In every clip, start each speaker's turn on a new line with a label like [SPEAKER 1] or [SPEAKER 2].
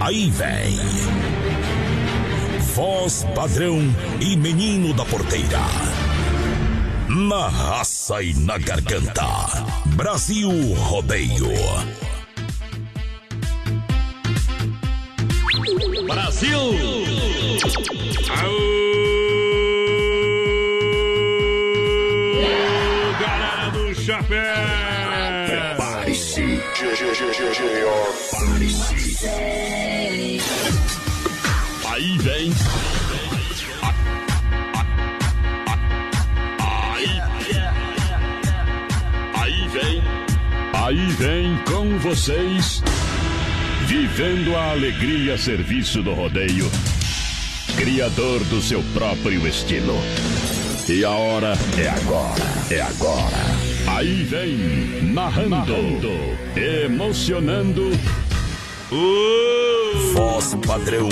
[SPEAKER 1] Aí vem. Voz padrão e menino da porteira. Na raça e na garganta. Brasil Rodeio.
[SPEAKER 2] Brasil! Aô! Galera do chapéu!
[SPEAKER 3] Prepare-se. Prepare-se.
[SPEAKER 2] Aí vem. Aí. Aí vem. Aí vem com vocês. Vivendo a alegria serviço do rodeio. Criador do seu próprio estilo. E a hora é agora. É agora. Aí vem, narrando, emocionando. Uh!
[SPEAKER 1] Voz padrão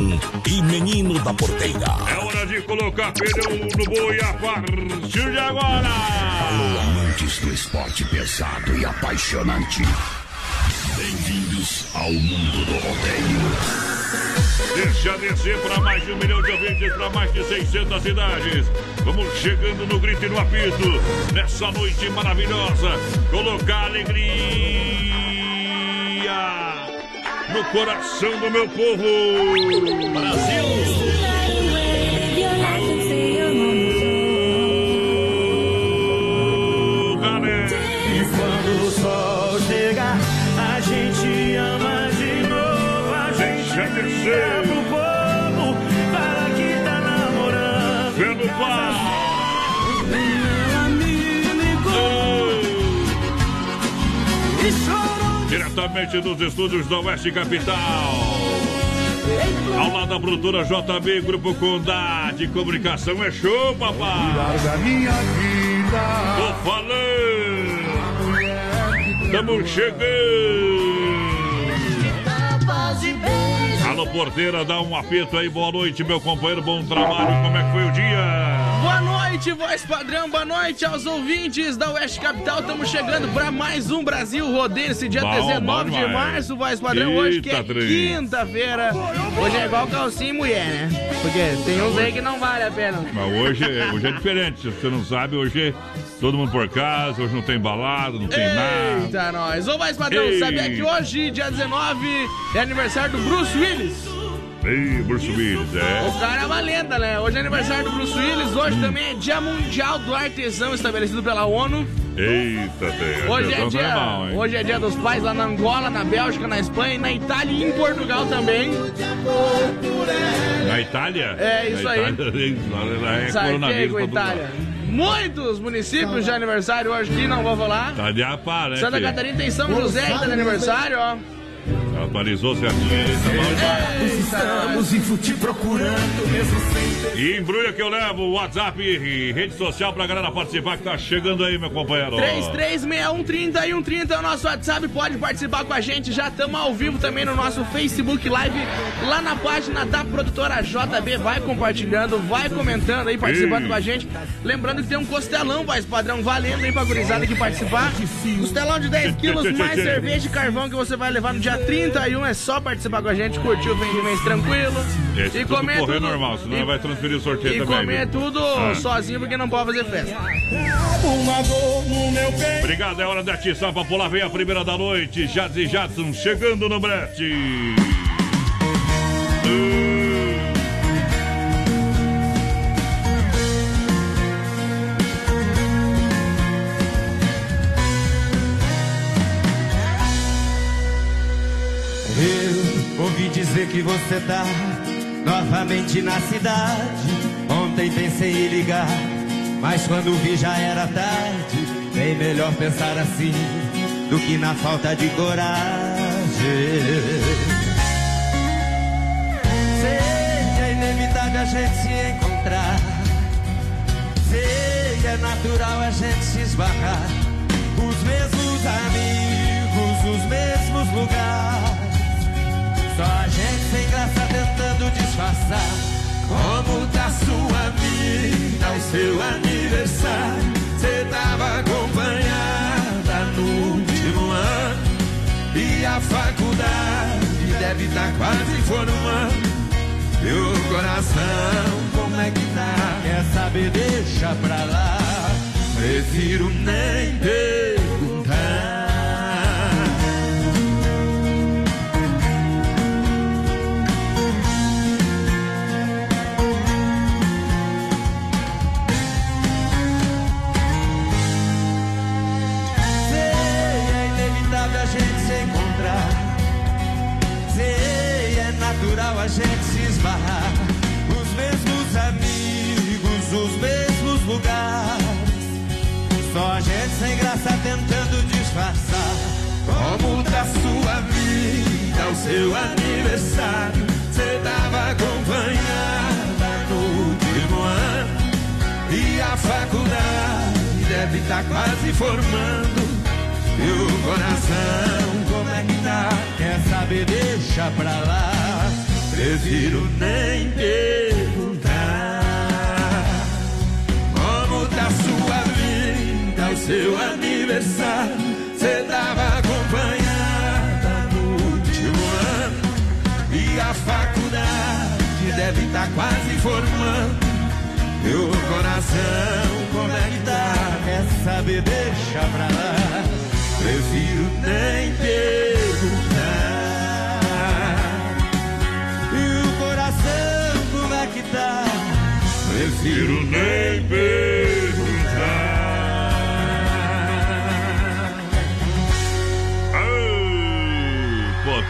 [SPEAKER 1] e menino da porteira.
[SPEAKER 2] É hora de colocar pneu no boi a partir de agora.
[SPEAKER 3] Alô, amantes do esporte pesado e apaixonante. Bem-vindos ao mundo do rodeio.
[SPEAKER 2] Deixa descer para mais de um milhão de ouvintes, para mais de 600 cidades. Vamos chegando no grito e no apito, nessa noite maravilhosa. Colocar alegria no coração do meu povo. Brasil! Galera!
[SPEAKER 4] E quando o sol chegar, a gente ama de novo. A gente
[SPEAKER 2] Deixa descer. Diretamente dos estúdios da Oeste Capital. Ao lado da produtora JB, Grupo Condade, Comunicação é show, papai!
[SPEAKER 4] Da minha vida.
[SPEAKER 2] Tô falando! Tamo chegando! Alô, porteira, dá um apito aí, boa noite, meu companheiro, bom trabalho, como é que foi o dia?
[SPEAKER 5] Boa noite, voz padrão. Boa noite aos ouvintes da Oeste Capital. Estamos chegando para mais um Brasil Rodeio esse dia
[SPEAKER 2] Bom,
[SPEAKER 5] 19
[SPEAKER 2] bom
[SPEAKER 5] de março, voz padrão. Hoje que é
[SPEAKER 2] Eita,
[SPEAKER 5] quinta-feira. Hoje é igual calcinha e mulher, né? Porque tem uns aí que não vale a pena.
[SPEAKER 2] Mas hoje, é- hoje é diferente, se você não sabe, hoje é todo mundo por casa, hoje não tem balada, não tem nada.
[SPEAKER 5] Eita, nós. Ô, voz padrão,
[SPEAKER 2] Ei.
[SPEAKER 5] sabia que hoje, dia 19, é aniversário do Bruce Willis?
[SPEAKER 2] Ei, Bruce Willis, é.
[SPEAKER 5] O cara é uma lenda, né? Hoje é aniversário do Bruce Willis. Hoje também é Dia Mundial do Artesão, estabelecido pela ONU.
[SPEAKER 2] Eita, tem.
[SPEAKER 5] Hoje é,
[SPEAKER 2] Atenção,
[SPEAKER 5] dia,
[SPEAKER 2] hein?
[SPEAKER 5] hoje é dia dos pais lá na Angola, na Bélgica, na Espanha, na Itália e em Portugal também.
[SPEAKER 2] Na Itália?
[SPEAKER 5] É, isso
[SPEAKER 2] Na
[SPEAKER 5] aí.
[SPEAKER 2] Itália, lá é
[SPEAKER 5] Sartei
[SPEAKER 2] coronavírus todo
[SPEAKER 5] Itália. Muitos municípios de aniversário hoje aqui, não vou falar.
[SPEAKER 2] Tá de apá, né?
[SPEAKER 5] Santa? Catarina tem São José que tá de aniversário, ó.
[SPEAKER 2] Atualizou certinho.
[SPEAKER 4] Estamos em fute procurando, mesmo sem ter.
[SPEAKER 2] E embrulha que eu levo, WhatsApp e rede social pra galera participar que tá chegando aí, meu companheiro.
[SPEAKER 5] 336130 e 130 é o nosso WhatsApp, pode participar com a gente. Já estamos ao vivo também no nosso Facebook Live, lá na página da produtora JB. Vai compartilhando, vai comentando aí, participando
[SPEAKER 2] Ei.
[SPEAKER 5] com a gente. Lembrando que tem um costelão, vai padrão, valendo aí pra gurizada que participar. Costelão de 10 quilos, mais cerveja e carvão que você vai levar no dia 31. É só participar com a gente, curtir o Vem de Mês tranquilo.
[SPEAKER 2] Esse
[SPEAKER 5] e
[SPEAKER 2] tudo
[SPEAKER 5] comer
[SPEAKER 2] correr
[SPEAKER 5] tudo.
[SPEAKER 2] normal, senão
[SPEAKER 5] e,
[SPEAKER 2] vai transferir o sorteio
[SPEAKER 5] e
[SPEAKER 2] também.
[SPEAKER 5] comer
[SPEAKER 2] viu?
[SPEAKER 5] tudo
[SPEAKER 2] Ah.
[SPEAKER 5] sozinho porque não pode fazer festa.
[SPEAKER 2] Obrigado, é hora de atiçar pra pular. Vem a primeira da noite. Jazz e Jadson chegando no brete.
[SPEAKER 6] Eu dizer que você tá novamente na cidade. Ontem pensei em ligar, mas quando vi já era tarde. Bem melhor pensar assim do que na falta de coragem. Sei que é inevitável a gente se encontrar. Sei que é natural a gente se esbarrar. Os mesmos amigos, os mesmos lugares. Só a gente sem graça tentando disfarçar. Como tá sua vida, o seu aniversário? Cê tava acompanhada no último ano. E a faculdade deve tá quase formando. O coração, como é que tá? Quer saber, deixa pra lá. Prefiro nem perguntar. Disfarçar. Como tá sua vida, o seu aniversário? Cê tava acompanhada no último ano. E a faculdade deve estar quase formando. E o coração, como é que tá? Quer saber, deixa pra lá. Prefiro nem perguntar. Como tá sua vida, o seu aniversário? Cê tava acompanhada no último ano. E a faculdade deve estar quase formando. O coração, como é que tá? Quer saber, deixa pra lá. Prefiro nem perguntar. E o coração, como é que tá? Prefiro nem perguntar.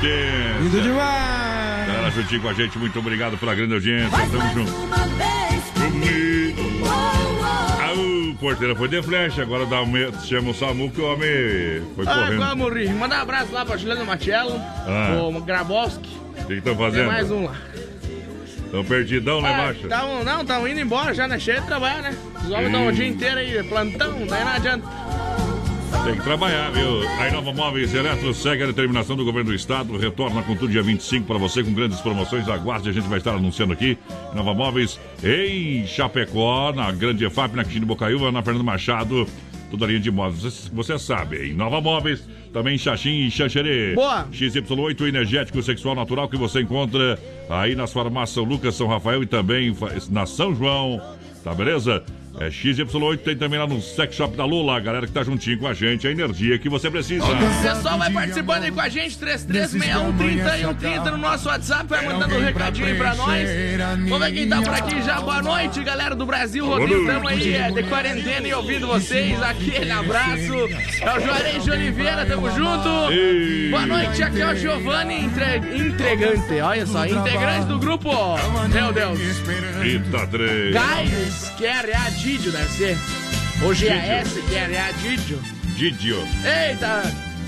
[SPEAKER 2] Potência.
[SPEAKER 7] Lindo demais!
[SPEAKER 2] Galera, juntinho com a gente, muito obrigado pela grande audiência. Tamo junto. Au, porteira foi de flecha, agora dá um me... chama o Samu que o homem foi
[SPEAKER 5] Ah,
[SPEAKER 2] correndo.
[SPEAKER 5] vamos rir. Manda um abraço lá pra Juliano Machello,
[SPEAKER 2] Ah.
[SPEAKER 5] o Grabowski.
[SPEAKER 2] O que estão
[SPEAKER 5] Tem
[SPEAKER 2] fazendo?
[SPEAKER 5] mais um lá.
[SPEAKER 2] Estão perdidão lá
[SPEAKER 5] Ah,
[SPEAKER 2] embaixo?
[SPEAKER 5] tão, não, estão indo embora já, né? Cheio de trabalhar, né? Os homens estão o dia inteiro aí, plantão, daí não adianta.
[SPEAKER 2] Tem que trabalhar, viu? A Inova Móveis Eletro segue a determinação do governo do estado. Retorna com tudo dia 25 para você com grandes promoções. Aguarde, a gente vai estar anunciando aqui. Inova Móveis em Chapecó, na Grande EFAP, na Quintino Bocaiúva, na Fernando Machado. Toda a linha de móveis. Você, você sabe, em Nova Móveis, também em Xaxim e Xanxerê.
[SPEAKER 5] Boa.
[SPEAKER 2] XY8 energético sexual natural que você encontra aí nas farmácias São Lucas, São Rafael e também na São João. Tá beleza? É XY8 tem também lá no Sex Shop da Lula, a galera que tá juntinho com a gente, a energia que você precisa.
[SPEAKER 5] O pessoal vai participando aí com a gente, 3361 no nosso WhatsApp, vai mandando um recadinho aí pra nós. Vamos ver quem tá por aqui já. Boa noite, galera do Brasil Rodeio. Tamo aí é, de quarentena e ouvindo vocês. Aquele abraço. É o Juarez de Oliveira, tamo junto.
[SPEAKER 2] Ei.
[SPEAKER 5] Boa noite, aqui é o Giovanni, entre... entregante. Olha só, integrante do grupo. Meu Deus.
[SPEAKER 2] Eita, três.
[SPEAKER 5] Gás, que é a Didio, deve ser. Ou GAS, que é a Didio.
[SPEAKER 2] Didio.
[SPEAKER 5] Eita,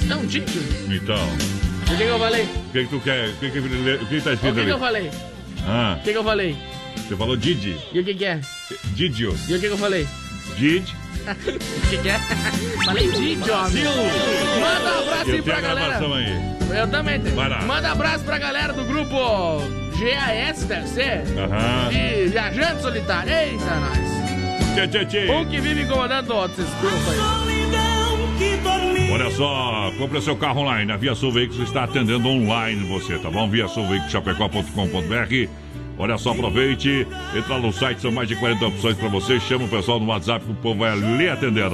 [SPEAKER 5] não, Didio.
[SPEAKER 2] Então,
[SPEAKER 5] O que, que eu falei?
[SPEAKER 2] o que, que tu quer? O que, que, o que tá
[SPEAKER 5] O
[SPEAKER 2] escrito
[SPEAKER 5] que, que eu
[SPEAKER 2] ali?
[SPEAKER 5] falei?
[SPEAKER 2] Ah,
[SPEAKER 5] O que, que eu falei?
[SPEAKER 2] você falou Didi.
[SPEAKER 5] E o que, que é?
[SPEAKER 2] Didio.
[SPEAKER 5] E o que, que eu falei?
[SPEAKER 2] Did.
[SPEAKER 5] O que, que é? falei Didio, homem. Manda um abraço aí
[SPEAKER 2] Eu tenho
[SPEAKER 5] pra
[SPEAKER 2] a
[SPEAKER 5] galera.
[SPEAKER 2] aí.
[SPEAKER 5] Eu também tenho.
[SPEAKER 2] Vai lá.
[SPEAKER 5] Manda abraço pra galera do grupo GAS, deve ser.
[SPEAKER 2] Aham.
[SPEAKER 5] E Viajante Solitário. Eita, nós.
[SPEAKER 2] Tchê, tchê, tchê.
[SPEAKER 5] Um que vive incomodando o outro, esses grupos aí.
[SPEAKER 2] Olha só, compre seu carro online. A Via Sul Veículos está atendendo online você, tá bom? Via Sul Veículos Chapecó.com.br. Olha só, aproveite. Entra no site, são mais de 40 opções para você. Chama o pessoal no WhatsApp que o povo vai lhe atender.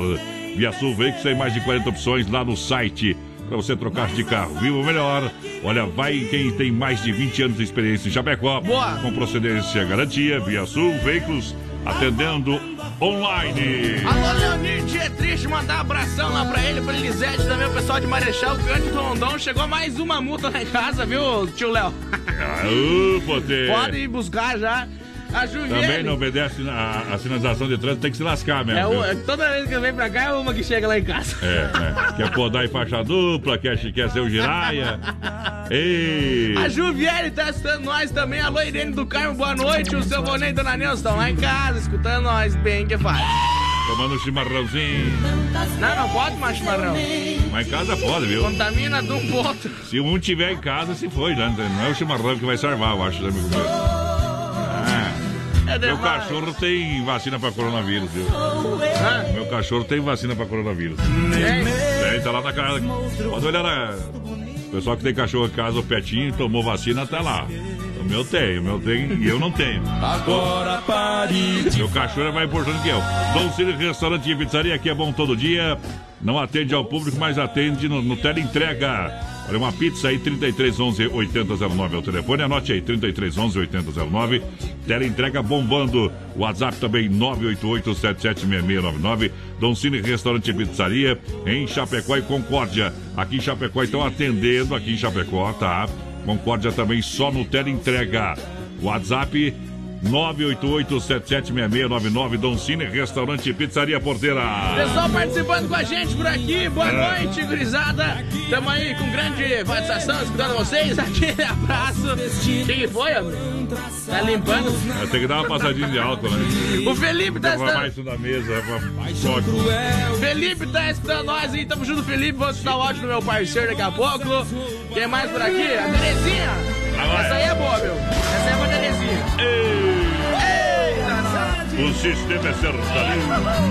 [SPEAKER 2] Via Sul Veículos tem mais de 40 opções lá no site. para você trocar de carro. Viva o melhor. Olha, vai quem tem mais de 20 anos de experiência em Chapecó.
[SPEAKER 5] Boa.
[SPEAKER 2] Com procedência garantia, Via Sul, veículos atendendo online.
[SPEAKER 5] Alô, Leonide, é triste mandar um abração lá pra ele, pra Elisete, também o pessoal de Marechal, Cândido Rondon. Chegou mais uma multa lá em casa, viu, tio Léo?
[SPEAKER 2] Ah, ô, poder.
[SPEAKER 5] Pode ir buscar já. A Juviene.
[SPEAKER 2] Também não obedece a, a sinalização de trânsito, tem que se lascar mesmo.
[SPEAKER 5] É, o- é toda vez que eu venho pra cá é uma que chega lá em casa.
[SPEAKER 2] É, né? Quer podar em faixa dupla, quer, quer ser o giraia. Ei!
[SPEAKER 5] A Juviene tá escutando nós também. Alô, Irene do Carmo, boa noite. O seu Vonei e Dona Neuza estão lá em casa, escutando nós bem que faz.
[SPEAKER 2] Tomando um chimarrãozinho.
[SPEAKER 5] Não, não pode mais chimarrão.
[SPEAKER 2] Mas em casa pode, viu?
[SPEAKER 5] Contamina de um ponto.
[SPEAKER 2] Se um tiver em casa, se foi, né? Não é o chimarrão que vai salvar, eu acho, né, amigo meu?
[SPEAKER 5] É
[SPEAKER 2] meu cachorro tem vacina pra coronavírus, viu?
[SPEAKER 5] Hã?
[SPEAKER 2] Meu cachorro tem vacina pra coronavírus.
[SPEAKER 5] Tem?
[SPEAKER 2] Tem, tá lá na casa. Pode olhar na... O pessoal que tem cachorro em casa, o Petinho, tomou vacina, tá lá. O meu tem, o meu tem e eu não tenho.
[SPEAKER 8] Agora pare
[SPEAKER 2] Meu cachorro é mais importante que eu. Dom Cílio Restaurante e Pizzaria, aqui é bom todo dia. Não atende ao público, mas atende no, no teleentrega. Olha, uma pizza aí, 3311 8009 é o telefone. Anote aí, 3311 8009. Teleentrega bombando. WhatsApp também, 988 776699. Dom Cine Restaurante e Pizzaria, em Chapecó e Concórdia. Aqui em Chapecó estão atendendo, aqui em Chapecó, tá? Concórdia também só no teleentrega. WhatsApp 988-776699 Dom Cine, Restaurante Pizzaria Porteira.
[SPEAKER 5] Pessoal participando com a gente por aqui, boa noite, gurizada. Tamo aí com grande satisfação escutando vocês. Aquele abraço. O que que foi, amigo? Tá limpando?
[SPEAKER 2] Tem que dar uma passadinha de álcool, né?
[SPEAKER 5] O Felipe tá escutando.
[SPEAKER 2] mais na mesa. Sorte.
[SPEAKER 5] Felipe tá escutando nós aí, tamo junto, Felipe. Vou escutar o áudio do meu parceiro daqui a pouco. Quem mais por aqui? A Terezinha. Essa aí é boa, meu. Essa aí é pra Terezinha. Eita, sabe?
[SPEAKER 2] O sistema é sertanejo.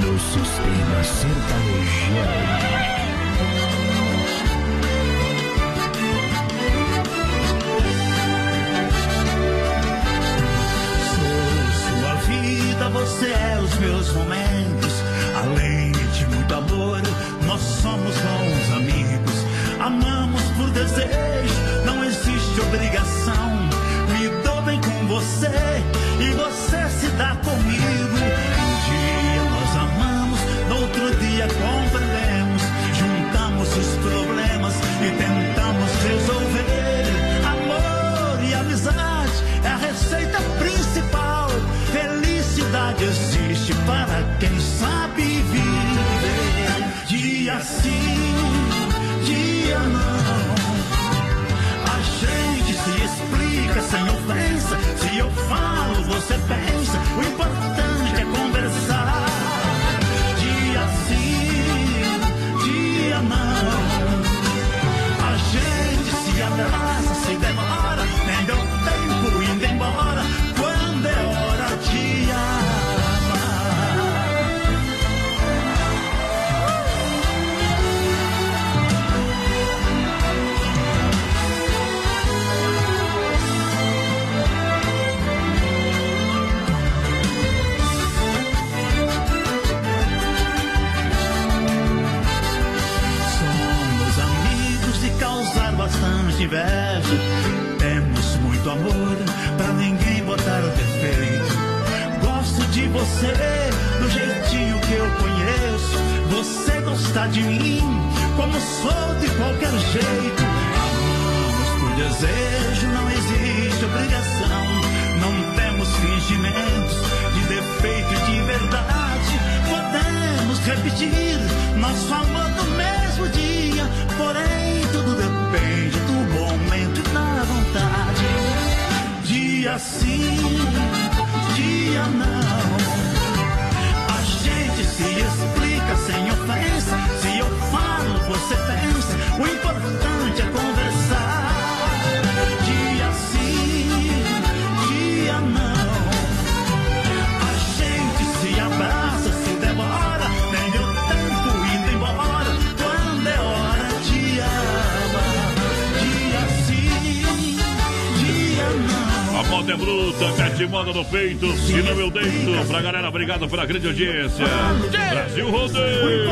[SPEAKER 9] No sistema sertanejo.
[SPEAKER 10] Sou sua vida, você é os meus momentos. Além de muito amor, nós somos bons amigos. Amamos por desejo, existe obrigação. Me dou bem com você e você se dá comigo. Um dia nós amamos, no outro dia compreendemos. Juntamos os problemas e tentamos falo, você inveja. Temos muito amor pra ninguém botar defeito. Gosto de você do jeitinho que eu conheço. Você gosta de mim como sou de qualquer jeito. Amamos por desejo, não existe obrigação. Não temos fingimentos de defeito e de verdade. Podemos repetir nosso amor no mesmo dia. Porém, Dia sim, dia não. A gente se explica de
[SPEAKER 2] moda no peito, e no meu dedo. Pra galera, obrigado pela grande audiência. Brasil Rodeio.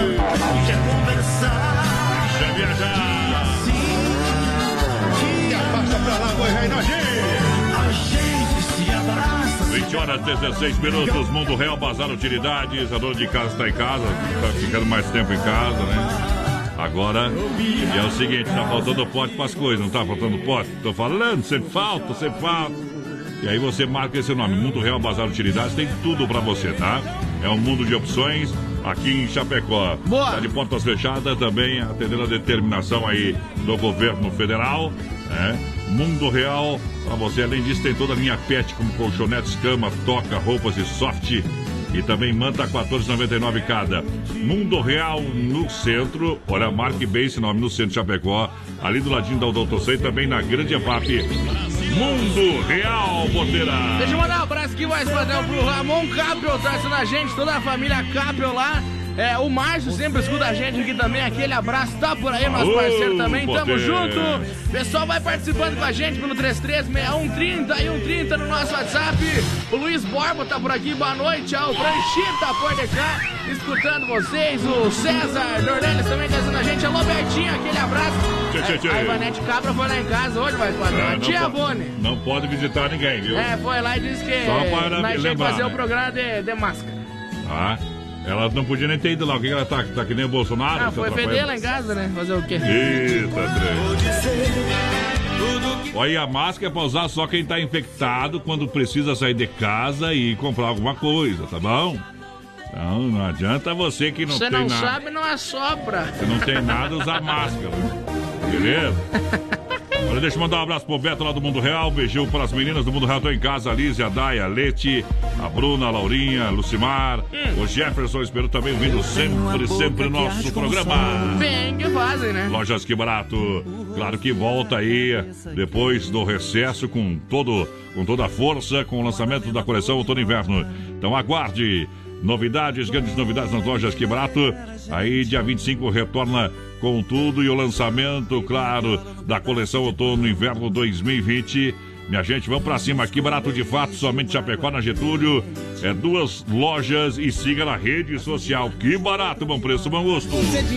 [SPEAKER 10] Quer conversar.
[SPEAKER 2] Quer viajar.
[SPEAKER 10] A gente se abraça.
[SPEAKER 2] 20 horas 16 minutos, Mundo Real, Bazar Utilidades. A dona de casa está em casa, está ficando mais tempo em casa, né? Agora é o seguinte: tá faltando pote para as coisas, não tá faltando pote? Tô falando, sempre falta, sempre falta. E aí você marca esse nome, Mundo Real Bazar Utilidades, tem tudo para você, tá? É um mundo de opções aqui em Chapecó.
[SPEAKER 5] Boa.
[SPEAKER 2] Tá de portas fechadas também, atendendo a determinação aí do governo federal, né? Mundo Real, para você, além disso, tem toda a linha pet, como colchonetes, cama, toca, roupas e soft. E também manta 14,99 cada. Mundo Real no centro. Olha, marque bem esse nome no centro de Chapecó. Ali do ladinho da Odontossei também na Grande EFAP. Mundo Real, Boteira.
[SPEAKER 5] Deixa eu mandar um abraço aqui, mais padrão, pro Ramon Caprio, trazendo a gente, toda a família Caprio lá. É, o Márcio sempre escuta a gente aqui também. Aquele abraço, tá por aí, nosso parceiro também. Tamo junto. Pessoal vai participando com a gente pelo 336130 e 130 no nosso WhatsApp. O Luiz Borba tá por aqui, boa noite. Ó, O Franchita por cá, escutando vocês. O César Dornelis também trazendo a gente. Alô, Bertinho, aquele abraço.
[SPEAKER 2] Tchê, tchê, tchê.
[SPEAKER 5] A Ivanete Cabra foi lá em casa hoje, mais padrão.
[SPEAKER 2] É,
[SPEAKER 5] tia Bone.
[SPEAKER 2] Não pode visitar ninguém, viu?
[SPEAKER 5] É, foi lá e disse que
[SPEAKER 2] Só para
[SPEAKER 5] nós tinha que fazer o
[SPEAKER 2] né?
[SPEAKER 5] programa de, de máscara.
[SPEAKER 2] Tá? Ela não podia nem ter ido lá. O que ela tá? Tá que nem o Bolsonaro?
[SPEAKER 5] Ah, foi feder lá em casa, né? Fazer o quê?
[SPEAKER 2] Eita, trem. Olha, a máscara é pra usar só quem tá infectado quando precisa sair de casa e comprar alguma coisa, tá bom? Então, não adianta você que não
[SPEAKER 5] Você
[SPEAKER 2] tem
[SPEAKER 5] não
[SPEAKER 2] nada.
[SPEAKER 5] sabe, não assopra.
[SPEAKER 2] Você não tem nada, usar máscara. Beleza? Olha, deixa eu mandar um abraço pro Beto lá do Mundo Real. Beijão para as meninas do Mundo Real. Tô em casa, a Liz, a Daya, a Leti, a Bruna, a Laurinha, a Lucimar,
[SPEAKER 5] Hum.
[SPEAKER 2] o Jefferson. Espero também ouvindo sempre, sempre nosso programa.
[SPEAKER 5] Bem que fazem, né?
[SPEAKER 2] Lojas Que Barato, claro que volta aí depois do recesso com, todo, com toda a força, com o lançamento da coleção Outono Inverno. Então aguarde novidades, grandes novidades nas lojas Que Barato. Aí dia 25 retorna com tudo e o lançamento, claro, da coleção Outono Inverno 2020. Minha gente, vamos pra cima aqui, barato de fato, somente Chapecó na Getúlio. É duas lojas e siga na rede social. Que barato, bom preço, bom gosto.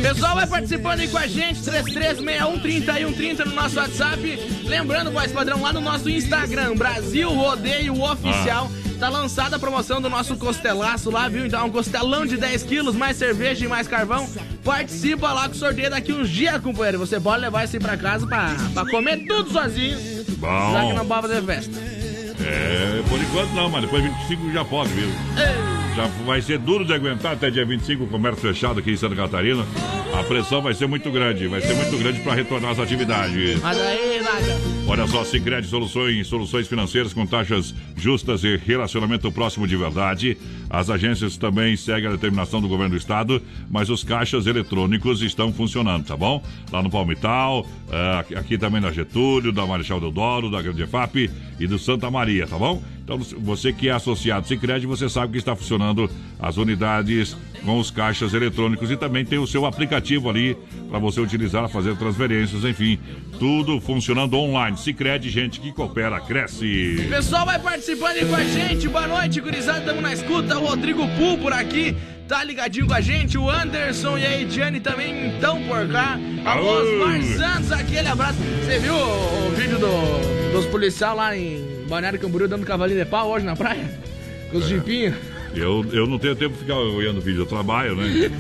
[SPEAKER 5] Pessoal, vai participando aí com a gente, 336130 e 130 no nosso WhatsApp. Lembrando, voz padrão, lá no nosso Instagram, Brasil Rodeio Oficial. Tá lançada a promoção do nosso costelaço lá, viu? Então, um costelão de 10 quilos, mais cerveja e mais carvão. Participa lá com o sorteio daqui uns dias, companheiro. Você pode levar isso aí pra casa pra, pra comer tudo sozinho.
[SPEAKER 2] Bom.
[SPEAKER 5] Já que não pode fazer festa.
[SPEAKER 2] É, por enquanto não, mas depois 25 já pode, viu? Já vai ser duro de aguentar até dia 25 o comércio fechado aqui em Santa Catarina. A pressão vai ser muito grande, vai ser muito grande para retornar as atividades.
[SPEAKER 5] Mas aí.
[SPEAKER 2] Olha só, Sicredi Soluções, soluções financeiras com taxas justas e relacionamento próximo de verdade. As agências também seguem a determinação do governo do estado, mas os caixas eletrônicos estão funcionando, tá bom? Lá no Palmital, eh, aqui- também na Getúlio, da Marechal Deodoro, da Grande EFAP e do Santa Maria, tá bom? Então, você que é associado Sicredi, você sabe que está funcionando as unidades com os caixas eletrônicos e também tem o seu aplicativo ali para você utilizar, fazer transferências, enfim, tudo funcionando online. Sicredi, gente que coopera, cresce.
[SPEAKER 5] Pessoal, vai participando aí com a gente. Boa noite, gurizada. Estamos na escuta. O Rodrigo Pul por aqui. Tá ligadinho com a gente. O Anderson e a Ediane também estão por cá. Alô,
[SPEAKER 2] Alô.
[SPEAKER 5] Osmar Santos, aquele abraço. Você viu o, o vídeo do- dos policiais lá em Balneário Camboriú dando cavalinho de pau hoje na praia? Com os jipinhos.
[SPEAKER 2] Eu, eu não tenho tempo de ficar olhando o vídeo, eu trabalho, né?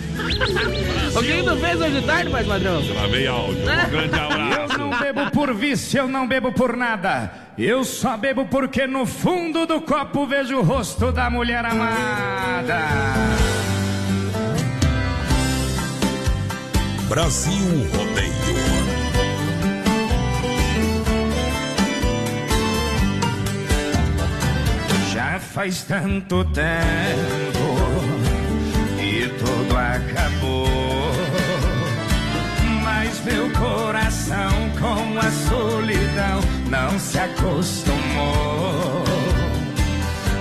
[SPEAKER 5] O que tu fez hoje de tarde, mais padrão?
[SPEAKER 2] Gravei áudio. Um grande
[SPEAKER 8] Eu
[SPEAKER 2] abraço.
[SPEAKER 8] não bebo por vício, eu não bebo por nada. Eu só bebo porque no fundo do copo vejo o rosto da mulher amada.
[SPEAKER 1] Brasil Rodeio.
[SPEAKER 8] Faz tanto tempo que tudo acabou. Mas meu coração com a solidão não se acostumou.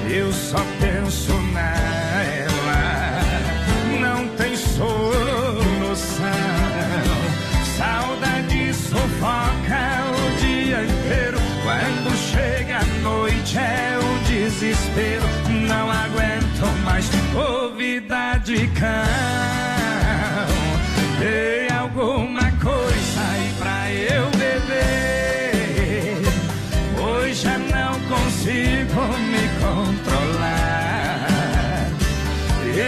[SPEAKER 8] Eu só penso nela, não tem solução. Saudade sufoca o dia inteiro. Quando chega a noite é desespero. Não aguento mais ouvida de cão. Dei alguma coisa aí pra eu beber. consigo me controlar.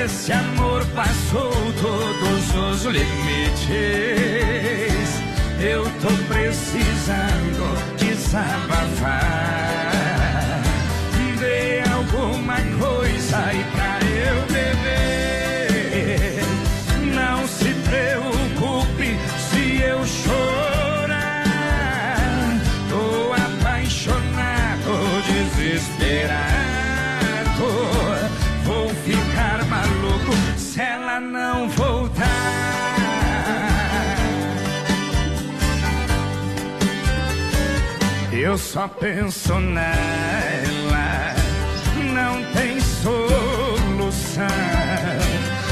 [SPEAKER 8] Esse amor passou todos os limites. Eu tô precisando desabafar. Eu só penso nela, não tem solução.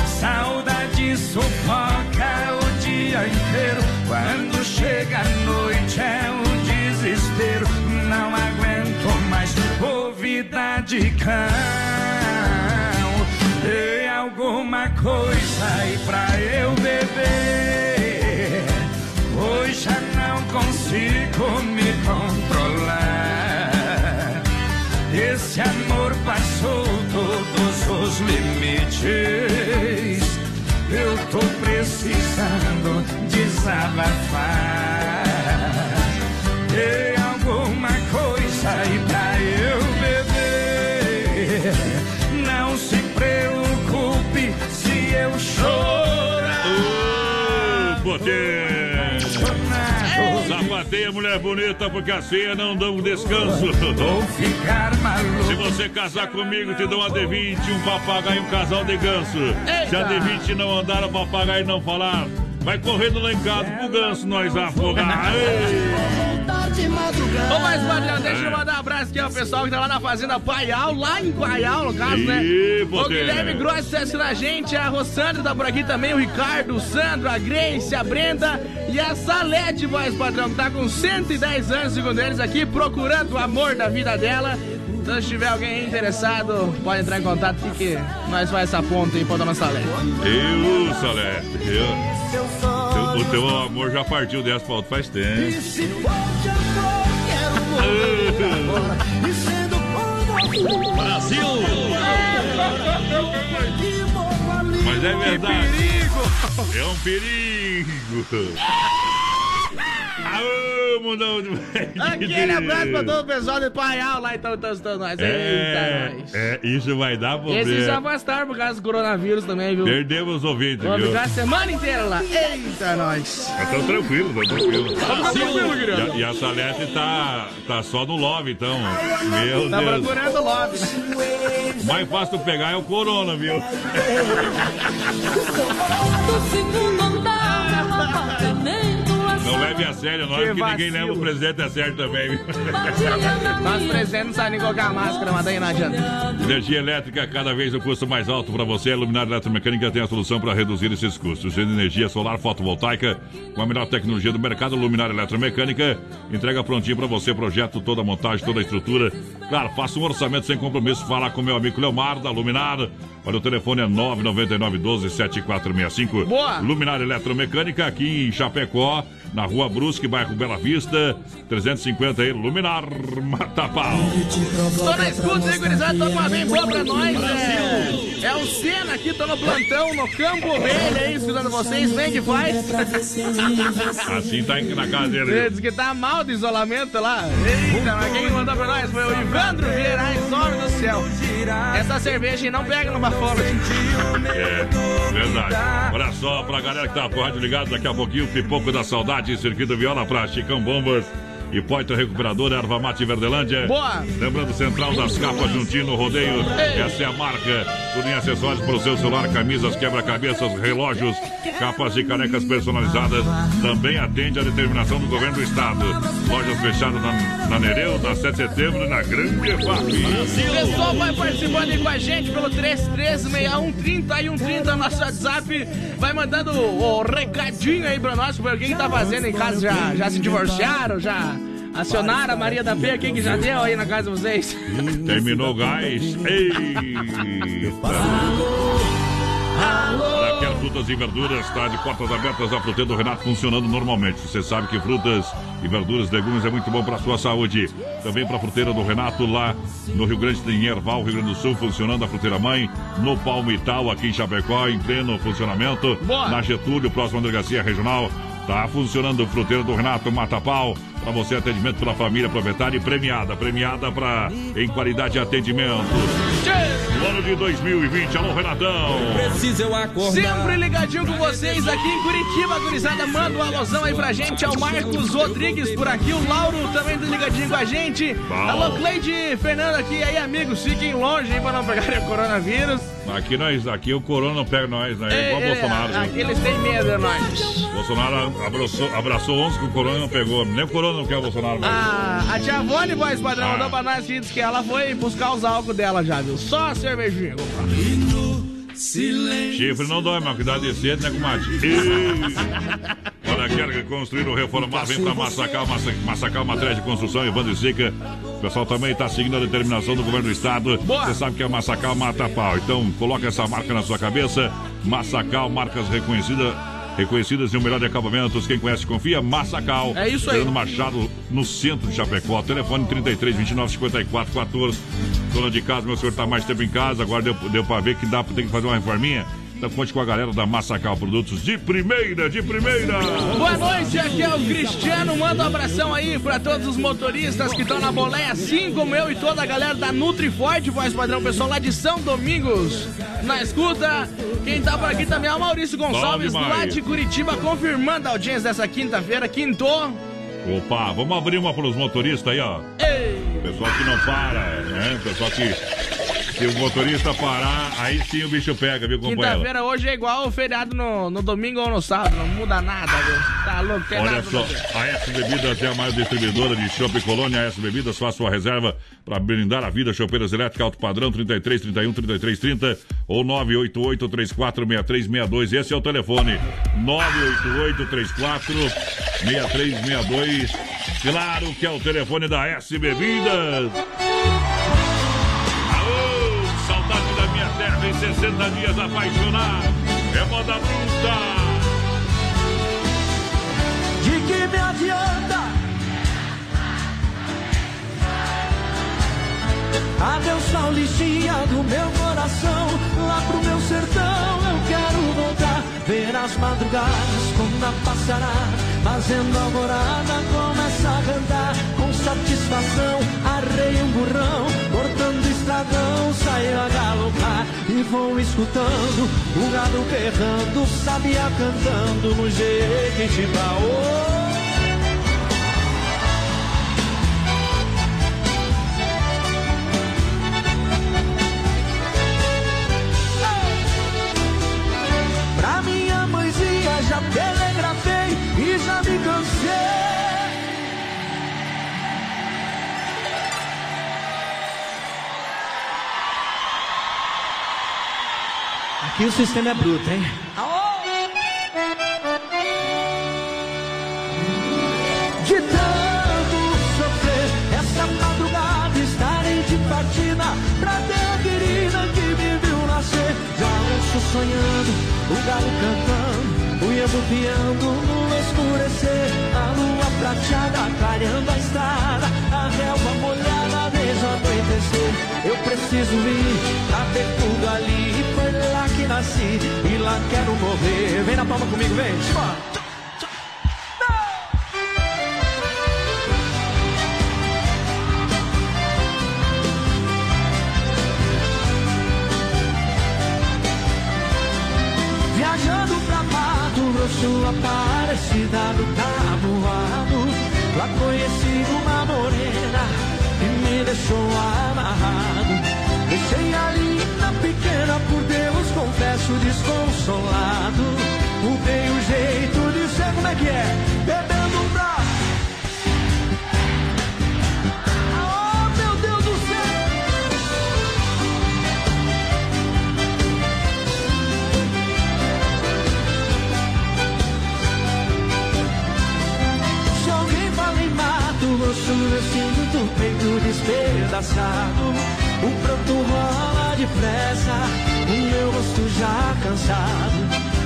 [SPEAKER 8] Saudade sufoca o dia inteiro. Quando chega a noite é um desespero. Não aguento mais ouvida de cão. Dê alguma coisa aí pra eu beber. Hoje não consigo me controlar. Esse amor passou todos os limites. Eu tô precisando desabafar. Tem alguma coisa aí pra eu beber? Não se preocupe se eu chorar.
[SPEAKER 2] Ô, potência! Sapateia, mulher bonita, porque a ceia não dá um descanso. Se você casar comigo, te dou uma D20, um papagaio e um casal de ganso. Se a D20 não andar, o papagaio não falar, vai correndo lá em casa pro ganso nós afogar. Ei!
[SPEAKER 5] Ô, mas, padrão, deixa eu mandar um abraço aqui ao pessoal que tá lá na Fazenda Paial, lá em Paial, no caso, né?
[SPEAKER 2] Ih,
[SPEAKER 5] O. Guilherme Gross tá assistindo a gente, a Rossandra tá por aqui também, o Ricardo, o Sandro, a Grace, a Brenda e a Salete, voz padrão, que tá com 110 anos, segundo eles, aqui, procurando o amor da vida dela. Então, se tiver alguém interessado, pode entrar em contato que nós faz essa ponta aí pra dona Salete.
[SPEAKER 2] Eu, Salete, eu. O teu amor já partiu dessa outra faz tempo.
[SPEAKER 11] Brasil!
[SPEAKER 2] Mas é verdade. É um perigo. Aô, mundão de
[SPEAKER 5] Aquele abraço pra todo o pessoal de Paial lá, então, então, então nós. Eita,
[SPEAKER 2] É,
[SPEAKER 5] nós.
[SPEAKER 2] é, isso vai dar
[SPEAKER 5] Esses já
[SPEAKER 2] problema.
[SPEAKER 5] afastaram por causa do coronavírus também, viu?
[SPEAKER 2] Perdemos os ouvintes,
[SPEAKER 5] Vou
[SPEAKER 2] viu?
[SPEAKER 5] ficar a semana inteira lá. Eita, nós.
[SPEAKER 2] Mas tão tranquilo, tão tranquilo.
[SPEAKER 5] Tá tranquilo,
[SPEAKER 2] E
[SPEAKER 5] querido.
[SPEAKER 2] a, e a Salete tá, tá só no love, então. Meu
[SPEAKER 5] Tá
[SPEAKER 2] Deus.
[SPEAKER 5] procurando lobby. né?
[SPEAKER 2] O mais fácil pegar é o corona, viu? Não leve a sério, nós
[SPEAKER 5] Que
[SPEAKER 2] que ninguém leva o presidente a sério também?
[SPEAKER 5] Nós presentes não sabem nem colocar a máscara, mas daí não adianta.
[SPEAKER 2] Energia elétrica, cada vez o custo mais alto para você. A Luminária Eletromecânica tem a solução para reduzir esses custos. Usando energia solar fotovoltaica, com a melhor tecnologia do mercado, Luminária Eletromecânica entrega prontinho para você projeto, toda a montagem, toda a estrutura. Claro, faça um orçamento sem compromisso. Fala com meu amigo Leomar da Luminar. Olha, o telefone é 999 12 7465.
[SPEAKER 5] Boa.
[SPEAKER 2] Luminária Eletromecânica aqui em Chapecó, na Rua Brusque, bairro Bela Vista, 350 aí, Luminar Matapau.
[SPEAKER 5] Tô na escuta, tô com uma bem boa pra nós. É, é o Senna aqui, tô no plantão, no Campo Velho aí, escutando vocês. Vem que faz.
[SPEAKER 2] Assim tá na casa
[SPEAKER 5] Ele
[SPEAKER 2] dele.
[SPEAKER 5] Diz que tá mal de isolamento lá. Eita, mas quem mandou pra nós foi o Ivandro ai, homem do céu. Essa cerveja não pega no bafolo.
[SPEAKER 2] É, verdade. Olha só, pra galera que tá com o rádio ligado, daqui a pouquinho, Pipoco da Saudade, Circuito Viola pra Chicão Bombas. E Poitra Recuperadora, Erva Mate Verdelândia.
[SPEAKER 5] Boa.
[SPEAKER 2] Lembrando, Central das Capas Juntinho no Rodeio.
[SPEAKER 5] Ei.
[SPEAKER 2] Essa é a marca. Tudo em acessórios para o seu celular, camisas, quebra-cabeças, relógios, capas e canecas personalizadas. Também atende a determinação do governo do estado. Lojas fechadas na, na Nereu, na 7 de setembro e na Grande EFAP.
[SPEAKER 5] O pessoal vai participando aí com a gente pelo 336130 e 130 nosso WhatsApp. Vai mandando o, recadinho aí pra nós, porque quem tá fazendo em casa já, já se divorciaram, já acionaram a Maria da Penha, quem que já deu aí na casa de vocês?
[SPEAKER 2] Terminou o gás. Eita. Quer frutas e verduras, está de portas abertas a fruteira do Renato funcionando normalmente. Você sabe que frutas e verduras, legumes é muito bom para a sua saúde. Também para a fruteira do Renato, lá no Rio Grande de Erval, Rio Grande do Sul, funcionando a fruteira mãe, no Palmital, aqui em Chapecó, em pleno funcionamento.
[SPEAKER 5] Boa.
[SPEAKER 2] Na Getúlio, próxima delegacia regional. Tá funcionando o fruteiro do Renato Matapau. Para você, atendimento pela família proprietária e premiada. Premiada pra, em qualidade de atendimento. No ano de 2020, alô Renatão.
[SPEAKER 8] Preciso eu acordar.
[SPEAKER 5] Sempre ligadinho com vocês aqui em Curitiba, gurizada. Manda um alusão aí pra gente. É o Marcos Rodrigues por aqui. O Lauro também tá ligadinho com a gente.
[SPEAKER 2] Bom.
[SPEAKER 5] Alô, Cleide Fernando aqui. E aí, amigos, fiquem longe aí pra não pegarem o coronavírus.
[SPEAKER 2] Aqui nós, aqui o corona não pega nós, né? É igual
[SPEAKER 5] É,
[SPEAKER 2] Bolsonaro. viu?
[SPEAKER 5] Aqui eles têm medo de nós.
[SPEAKER 2] Bolsonaro abraçou, abraçou 11 que o corona não pegou. Nem o corona não quer o Bolsonaro. velho.
[SPEAKER 5] Ah, a tia Vone, voz padrão,
[SPEAKER 2] Ah.
[SPEAKER 5] mandou pra nós que diz que ela foi buscar os álcool dela já, viu? Só a cervejinha.
[SPEAKER 2] Chifre não dói, mas cuidado de cedo, né, comadre? Ei! Olha, quer construir ou reformar, vem pra Massacal, Massa- Massacal Matriz de Construção, Evandro e Zica. O pessoal também tá seguindo a determinação do governo do estado.
[SPEAKER 5] Boa.
[SPEAKER 2] Você sabe que é Massacal mata pau. Então, coloca essa marca na sua cabeça. Massacal, marcas reconhecidas. Reconhecidas em o melhor de acabamentos. Quem conhece, confia. Massacal.
[SPEAKER 5] É isso aí.
[SPEAKER 2] Fernando Machado, no centro de Chapecó. Telefone 33 29 54 14. Dona de casa, meu senhor tá mais tempo em casa. Agora deu, deu pra ver que dá ter que fazer uma reforminha. Então conte com a galera da Massacal Produtos de primeira, de primeira.
[SPEAKER 5] Boa noite, aqui é o Cristiano. Manda um abração aí pra todos os motoristas que estão na boleia, assim como eu e toda a galera da Nutriforte, voz padrão, pessoal lá de São Domingos. Na escuta, quem tá por aqui também é o Maurício Gonçalves, lá de Curitiba, confirmando a audiência dessa quinta-feira. Quintou.
[SPEAKER 2] Opa, vamos abrir uma para os motoristas aí, ó.
[SPEAKER 5] Ei!
[SPEAKER 2] Pessoal que não para, né? Pessoal que. Se o motorista parar, aí sim o bicho pega, viu, companheiro?
[SPEAKER 5] Quinta-feira hoje é igual o feriado no, no domingo ou no sábado, não muda nada, viu? Tá louco, tem
[SPEAKER 2] Olha
[SPEAKER 5] nada
[SPEAKER 2] só, a S Bebidas é a maior distribuidora de chopp Colônia. A S Bebidas, faça sua reserva para blindar a vida. Chopeiras elétricas alto padrão 33 31 33 30 ou 988 34 6362. Esse é o telefone 988 34 6362. Claro que é o telefone da S Bebidas. 60 dias apaixonado. É moda bruta.
[SPEAKER 12] De que me adianta? Adeus Paulistinha do meu coração. Lá pro meu sertão eu quero voltar. Ver as madrugadas como na passarada Fazendo alvorada começa a cantar. Com satisfação arrei um burrão O estradão saio a galopar E vou escutando o gado berrando Sabia cantando no Jequitibá oh! Pra minha mãezinha já telegrafei Aqui o sistema é bruto, hein? De tanto sofrer, essa madrugada estarei de partida pra ter a querida que me viu nascer. Já ouço sonhando, o galo cantando, o iambo piando no escurecer. A lua prateada clareando a estrada, a relva molhada anoitecer. Eu preciso ir pra ver tudo ali, foi lá que nasci e lá quero morrer. Vem na palma comigo, vem, simbora. Viajando pra Mato Grosso, Aparecida do Tabuado Lá conheci deixou amarrado Deixei a linda pequena, por Deus, confesso desconsolado Mudei o jeito de ser, como é que é? Despedaçado. O pranto rola depressa, o meu
[SPEAKER 13] rosto já cansado.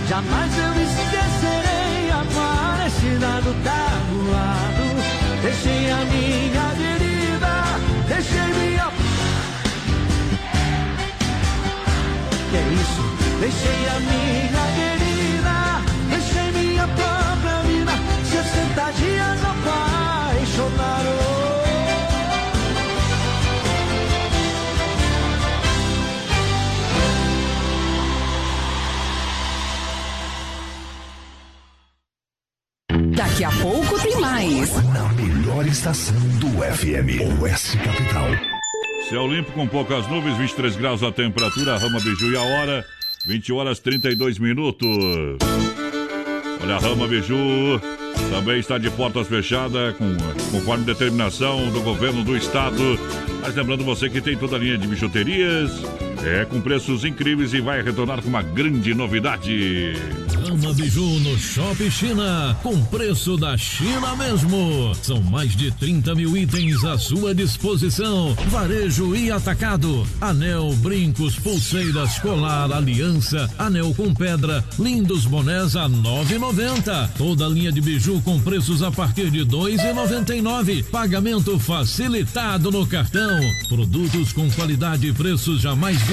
[SPEAKER 13] Jamais eu esquecerei a parecida do tabuado. Deixei a minha querida, deixei minha. Que é isso? Deixei a minha querida,
[SPEAKER 14] Daqui a pouco tem mais.
[SPEAKER 15] Na melhor estação do FM, Oeste Capital.
[SPEAKER 2] Céu limpo com poucas nuvens, 23 graus a temperatura, Rama Biju e a hora, 20 horas 32 minutos. Olha, a Rama Biju também está de portas fechadas, com, conforme determinação do governo do estado. Mas lembrando você que tem toda a linha de bijuterias, é com preços incríveis e vai retornar com uma grande novidade.
[SPEAKER 16] Ama Biju no Shopping China, com preço da China mesmo. São mais de 30 mil itens à sua disposição. Varejo e atacado. Anel, brincos, pulseiras, colar, aliança, anel com pedra, lindos bonés a 9,90. Toda linha de biju com preços a partir de 2,99. Pagamento facilitado no cartão. Produtos com qualidade e preços jamais vistos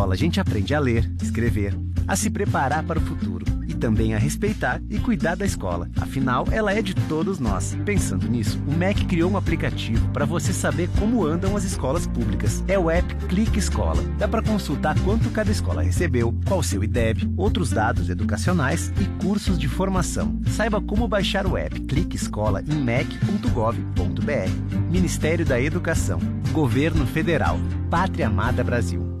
[SPEAKER 17] a gente aprende a ler, escrever, a se preparar para o futuro e também a respeitar e cuidar da escola. Afinal, ela é de todos nós. Pensando nisso, o MEC criou um aplicativo para você saber como andam as escolas públicas. É o app Clique Escola. Dá para consultar quanto cada escola recebeu, qual o seu IDEB, outros dados educacionais e cursos de formação. Saiba como baixar o app Clique Escola em mec.gov.br. Ministério da Educação, Governo Federal, Pátria Amada Brasil.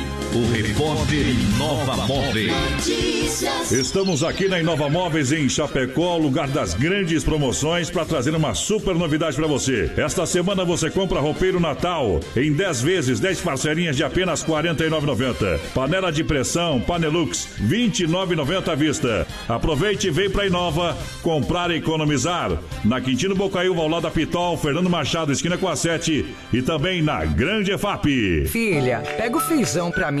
[SPEAKER 18] o repórter Inova Móveis.
[SPEAKER 2] Estamos aqui na Inova Móveis em Chapecó, lugar das grandes promoções, para trazer uma super novidade para você. Esta semana você compra roupeiro Natal em 10 vezes, 10 parcelinhas de apenas R$ 49,90. Panela de pressão Panelux, R$ 29,90 à vista. Aproveite e vem para Inova comprar e economizar. Na Quintino Bocaiúva, ao lado da Pitol, Fernando Machado, esquina com a 7 e também na Grande EFAP.
[SPEAKER 14] Filha, pega o feijão pra mim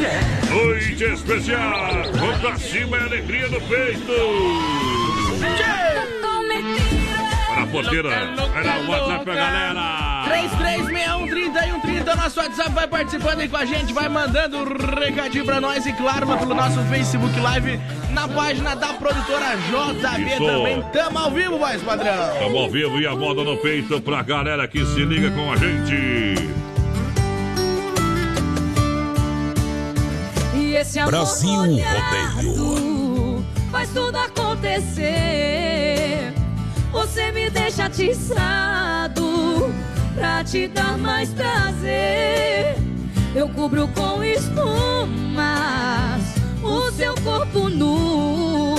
[SPEAKER 2] Noite especial, vamos pra cima é alegria no peito. Para a porteira, era o WhatsApp pra galera.
[SPEAKER 5] 33613130, nosso WhatsApp vai participando aí com a gente, vai mandando um recadinho pra nós e claro, pelo nosso Facebook Live, na página da produtora JB
[SPEAKER 2] Isso.
[SPEAKER 5] também. Tamo ao vivo, voz padrão.
[SPEAKER 2] Tamo ao vivo e a moda no peito pra galera que se liga com a gente.
[SPEAKER 19] E
[SPEAKER 20] Esse amor
[SPEAKER 1] Brasil
[SPEAKER 20] molhado faz tudo acontecer. Você me deixa atiçado pra te dar mais prazer. Eu cubro com espumas o seu corpo nu.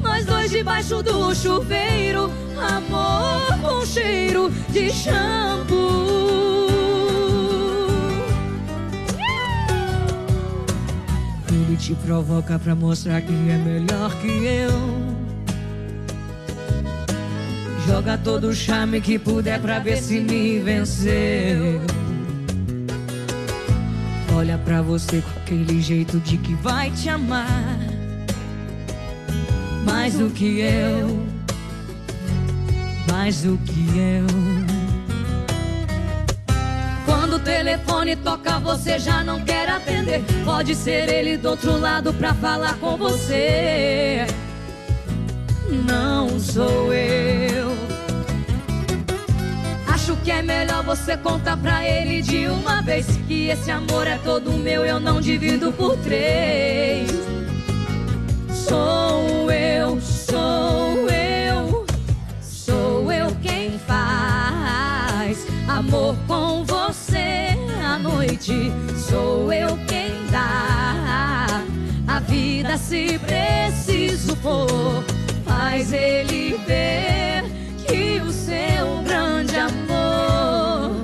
[SPEAKER 20] Nós dois debaixo do chuveiro, amor com cheiro de shampoo. Ele te provoca pra mostrar que é melhor que eu. Joga todo o charme que puder pra ver se me venceu. Olha pra você com aquele jeito de que vai te amar. Mais do que eu. Mais do que eu. Telefone toca, você já não quer atender. Pode ser ele do outro lado pra falar com você. Não sou eu. Acho que é melhor você contar pra ele de uma vez que esse amor é todo meu, eu não divido por três. Sou Sou eu quem dá a vida se preciso for. Faz ele ver que o seu grande amor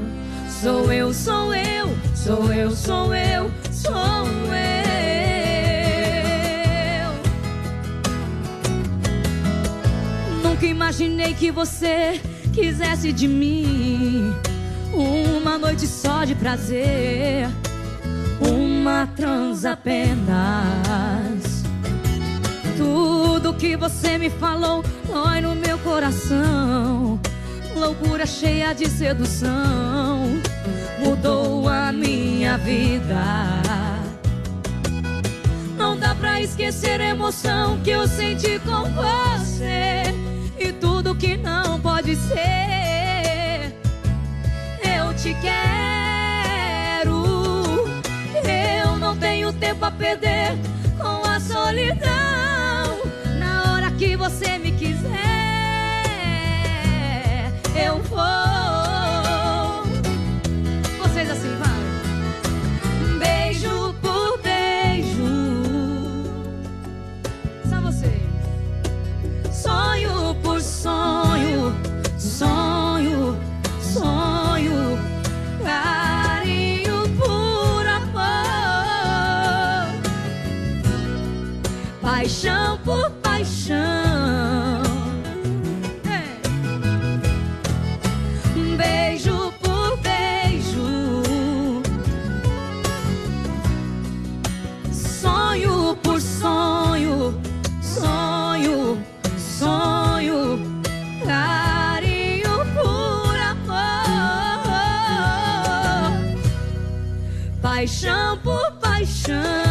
[SPEAKER 20] sou eu, sou eu, sou eu, sou eu, sou eu. Nunca imaginei que você quisesse de mim uma noite só de prazer, uma trans apenas. Tudo que você me falou dói no meu coração. Loucura cheia de sedução mudou a minha vida. Não dá pra esquecer a emoção que eu senti com você e tudo que não pode ser. Eu te quero. Tenho tempo a perder com a solidão. Na hora que você me quiser, eu vou. Paixão.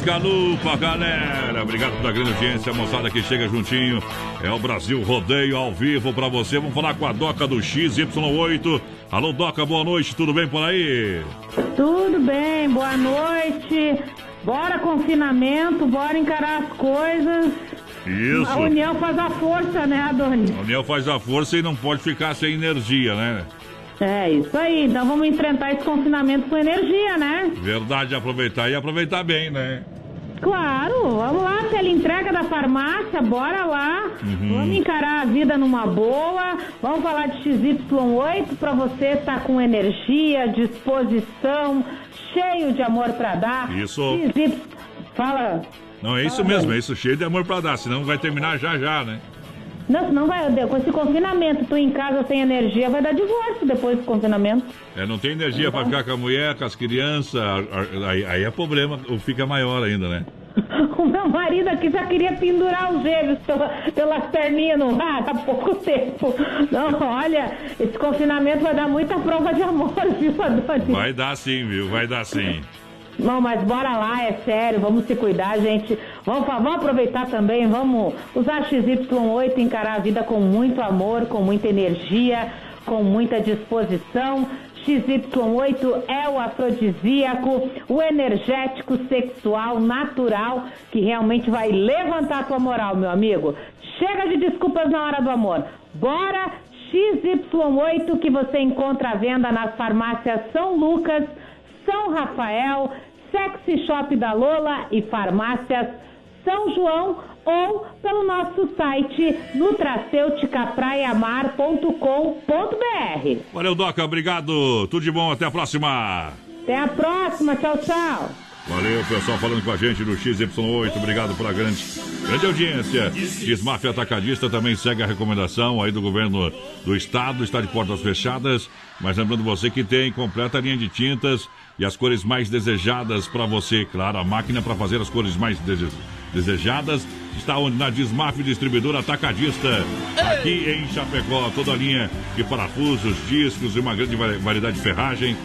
[SPEAKER 2] Aí a música Lupa, galera. Obrigado pela grande audiência, moçada que chega juntinho. É o Brasil Rodeio ao vivo pra você. Vamos falar com a Doca do XY8. Alô, Doca, boa noite, tudo bem por aí?
[SPEAKER 19] Tudo bem, boa noite. Bora confinamento, bora encarar as coisas.
[SPEAKER 2] Isso.
[SPEAKER 19] A união faz a força, né, Adonis?
[SPEAKER 2] A União faz a força e não pode ficar sem energia, né?
[SPEAKER 19] É isso aí. Então vamos enfrentar esse confinamento com energia, né?
[SPEAKER 2] Verdade, aproveitar e aproveitar bem, né?
[SPEAKER 19] Claro, vamos lá, entrega da farmácia, bora lá.
[SPEAKER 2] Uhum.
[SPEAKER 19] Vamos encarar a vida numa boa. Vamos falar de XY8 para você estar tá com energia, disposição, cheio de amor para dar.
[SPEAKER 2] Isso.
[SPEAKER 19] XY... Fala.
[SPEAKER 2] Não, é isso mesmo, é isso, cheio de amor para dar, senão vai terminar já já, né?
[SPEAKER 19] Não, não vai, com esse confinamento, tu em casa sem energia, vai dar divórcio depois do confinamento.
[SPEAKER 2] É, não tem energia para ficar com a mulher, com as crianças, aí, aí é problema, ou fica maior ainda, né?
[SPEAKER 19] O meu marido aqui já queria pendurar os gêmeos pela, pelas perninhas no ar há pouco tempo. Não, olha, esse confinamento vai dar muita prova de amor, viu, Adonis?
[SPEAKER 2] Vai dar sim, viu? Vai dar sim.
[SPEAKER 19] Não, mas bora lá, é sério, vamos se cuidar, gente. Vamos, vamos aproveitar também, vamos usar XY8 e encarar a vida com muito amor, com muita energia, com muita disposição. XY8 é o afrodisíaco, o energético sexual natural que realmente vai levantar a tua moral, meu amigo. Chega de desculpas na hora do amor. Bora XY8 que você encontra à venda nas farmácias São Lucas, São Rafael, Sexy Shop da Lola e farmácias São João ou pelo nosso site nutracêuticapraiamar.com.br.
[SPEAKER 2] Valeu, Doca, obrigado. Tudo de bom, até a próxima.
[SPEAKER 19] Até a próxima, tchau, tchau.
[SPEAKER 2] Valeu, pessoal, falando com a gente no XY8. Obrigado pela grande, grande audiência. X-Mafia Atacadista também segue a recomendação aí do governo do estado. Está de portas fechadas. Mas lembrando você que tem completa linha de tintas e as cores mais desejadas para você. Claro, a máquina para fazer as cores mais desejadas está onde? Na Desmaf Distribuidora Atacadista. Aqui em Chapecó, toda a linha de parafusos, discos e uma grande variedade de ferragem.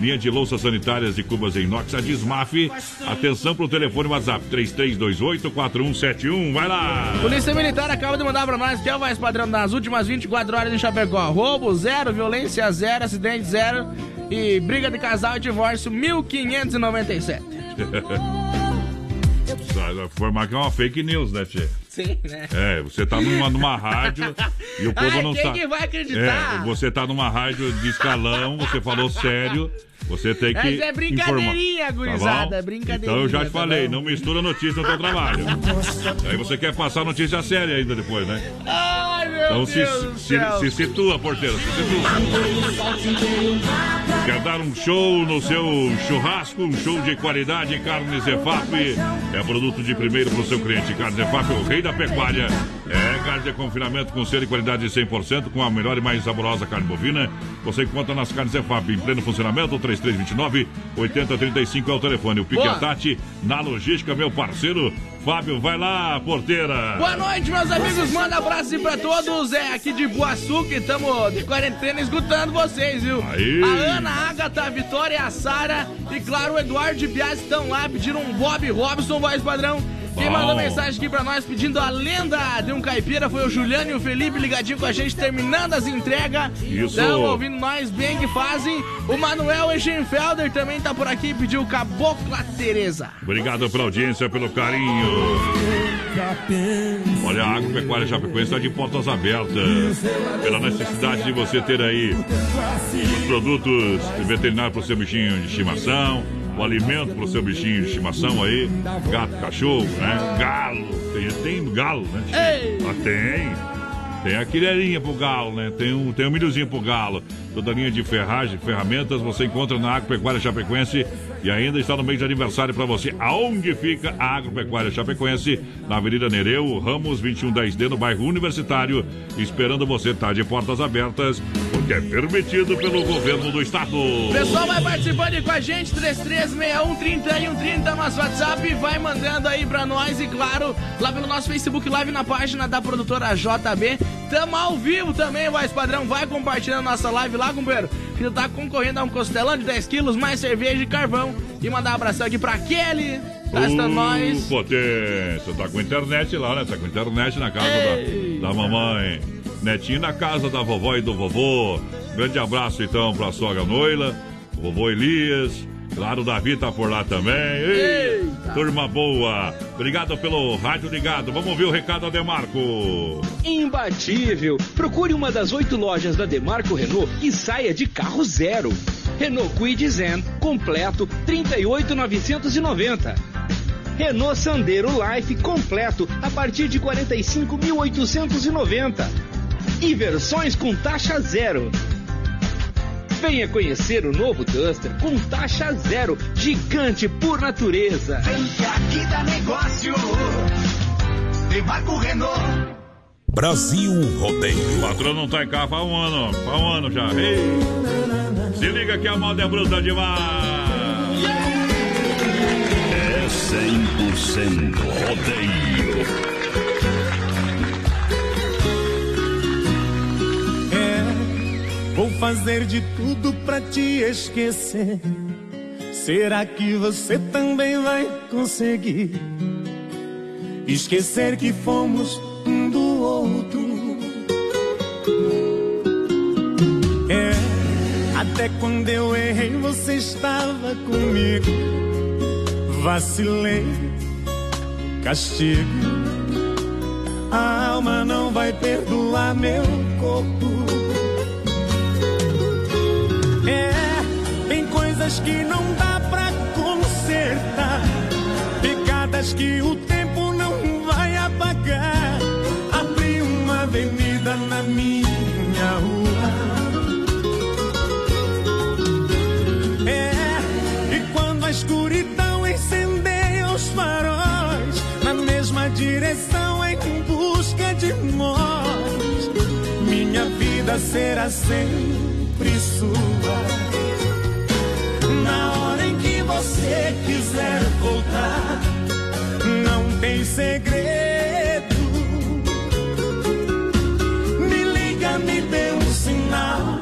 [SPEAKER 2] Linha de louças sanitárias e cubas em inox, a Dismaf. Atenção para o telefone WhatsApp 3328-4171. Vai lá!
[SPEAKER 5] Polícia Militar acaba de mandar para nós que é o mais padrão nas últimas 24 horas em Chapecó. Roubo zero, violência zero, acidente zero e briga de casal e divórcio 1597.
[SPEAKER 2] Formar que é uma fake news, né, Tchê?
[SPEAKER 5] Sim, né?
[SPEAKER 2] É, você tá numa, numa rádio e o povo
[SPEAKER 5] Ai,
[SPEAKER 2] não
[SPEAKER 5] quem
[SPEAKER 2] sabe.
[SPEAKER 5] que vai acreditar?
[SPEAKER 2] É, você tá numa rádio de escalão, você falou sério, você tem que.
[SPEAKER 5] Mas é brincadeirinha,
[SPEAKER 2] informar,
[SPEAKER 5] gurizada,
[SPEAKER 2] tá
[SPEAKER 5] é brincadeirinha.
[SPEAKER 2] Então eu já te
[SPEAKER 5] tá
[SPEAKER 2] falei,
[SPEAKER 5] bom?
[SPEAKER 2] não mistura notícia no teu trabalho. Aí você quer passar notícia séria ainda depois, né?
[SPEAKER 5] Ai, meu
[SPEAKER 2] Então
[SPEAKER 5] Deus
[SPEAKER 2] se,
[SPEAKER 5] do
[SPEAKER 2] se, se situa, porteiro, se situa. Quer dar um show no seu churrasco, um show de qualidade, Carnes EFAP é produto de primeiro para o seu cliente. Carnes EFAP é o rei da pecuária. É carne de confinamento com selo e qualidade de 100%, com a melhor e mais saborosa carne bovina. Você encontra nas Carnes EFAP em pleno funcionamento, 3329 8035 é o telefone. O Pique
[SPEAKER 5] Boa.
[SPEAKER 2] Tati na logística, meu parceiro. Fábio, vai lá, porteira.
[SPEAKER 5] Boa noite, meus amigos. Manda abraço aí pra todos. É aqui de Boaçu que estamos de quarentena escutando vocês, viu?
[SPEAKER 2] Aí.
[SPEAKER 5] A Ana, a Agatha, a Vitória, a Sara e, claro, o Eduardo e Bias estão lá pedindo um Bob Robson, voz padrão. Quem
[SPEAKER 2] Bom.
[SPEAKER 5] mandou mensagem aqui pra nós pedindo a lenda de um caipira foi o Juliano e o Felipe ligadinho com a gente, terminando as entregas.
[SPEAKER 2] Isso.
[SPEAKER 5] Estão ouvindo nós bem que fazem. O Manuel Egenfelder também tá por aqui e pediu Cabocla Tereza.
[SPEAKER 2] Obrigado pela audiência, pelo carinho. Olha, a Agropecuária Chapecoense está de portas abertas. Pela necessidade de você ter aí os produtos veterinários para o seu bichinho de estimação, o alimento para o seu bichinho de estimação aí, gato, cachorro, né? Galo. Tem, tem galo, né? Ah, tem. Tem a quilherinha pro galo, né? Tem um, tem um milhozinho pro galo. Toda a linha de ferragem, ferramentas, você encontra na Agropecuária Chapecoense e ainda está no mês de aniversário para você. Aonde fica a Agropecuária Chapecoense? Na Avenida Nereu, Ramos 2110D, no bairro Universitário. Esperando você, tá de portas abertas, porque é permitido pelo governo do estado.
[SPEAKER 5] Pessoal vai participando aí com a gente, 3361-3130, nosso WhatsApp, vai mandando aí pra nós e, claro, lá pelo nosso Facebook Live na página da produtora JB. Tamo ao vivo também, voz padrão, vai compartilhando nossa live lá, companheiro, que tá concorrendo a um costelão de 10 quilos, mais cerveja e carvão. E mandar um abração aqui pra Kelly, tá assistindo nós.
[SPEAKER 2] Uh, potência, tá com internet lá, né? Tá com internet na casa da, da mamãe. Netinho na casa da vovó e do vovô. Grande abraço então pra sogra Noila, vovô Elias. Claro, o Davi tá por lá também. Ei, turma boa. Obrigado pelo rádio ligado. Vamos ouvir o recado da Demarco.
[SPEAKER 21] Imbatível. Procure uma das oito lojas da Demarco Renault e saia de carro zero. Renault Kwid Zen completo 38,990. Renault Sandero Life completo a partir de 45.890 e versões com taxa zero. Venha conhecer o novo Duster com taxa zero, gigante por natureza.
[SPEAKER 4] Vem que aqui dá negócio. Demarco Renault.
[SPEAKER 1] Brasil Rodeio.
[SPEAKER 2] O patrão não tá em casa há um ano, há um ano já. Ei. Se liga que a moda é bruta demais.
[SPEAKER 18] É 100% rodeio.
[SPEAKER 22] Vou fazer de tudo pra te esquecer. Será que você também vai conseguir esquecer que fomos um do outro? É, até quando eu errei, você estava comigo. Vacilei, castigo. A alma não vai perdoar meu corpo. Tem coisas que não dá pra consertar. Pecadas que o tempo não vai apagar. Abri uma avenida na minha rua. É, e quando a escuridão incendeia os faróis, na mesma direção em busca de nós, minha vida será sempre você quiser voltar, não tem segredo. Me liga, me dê um sinal.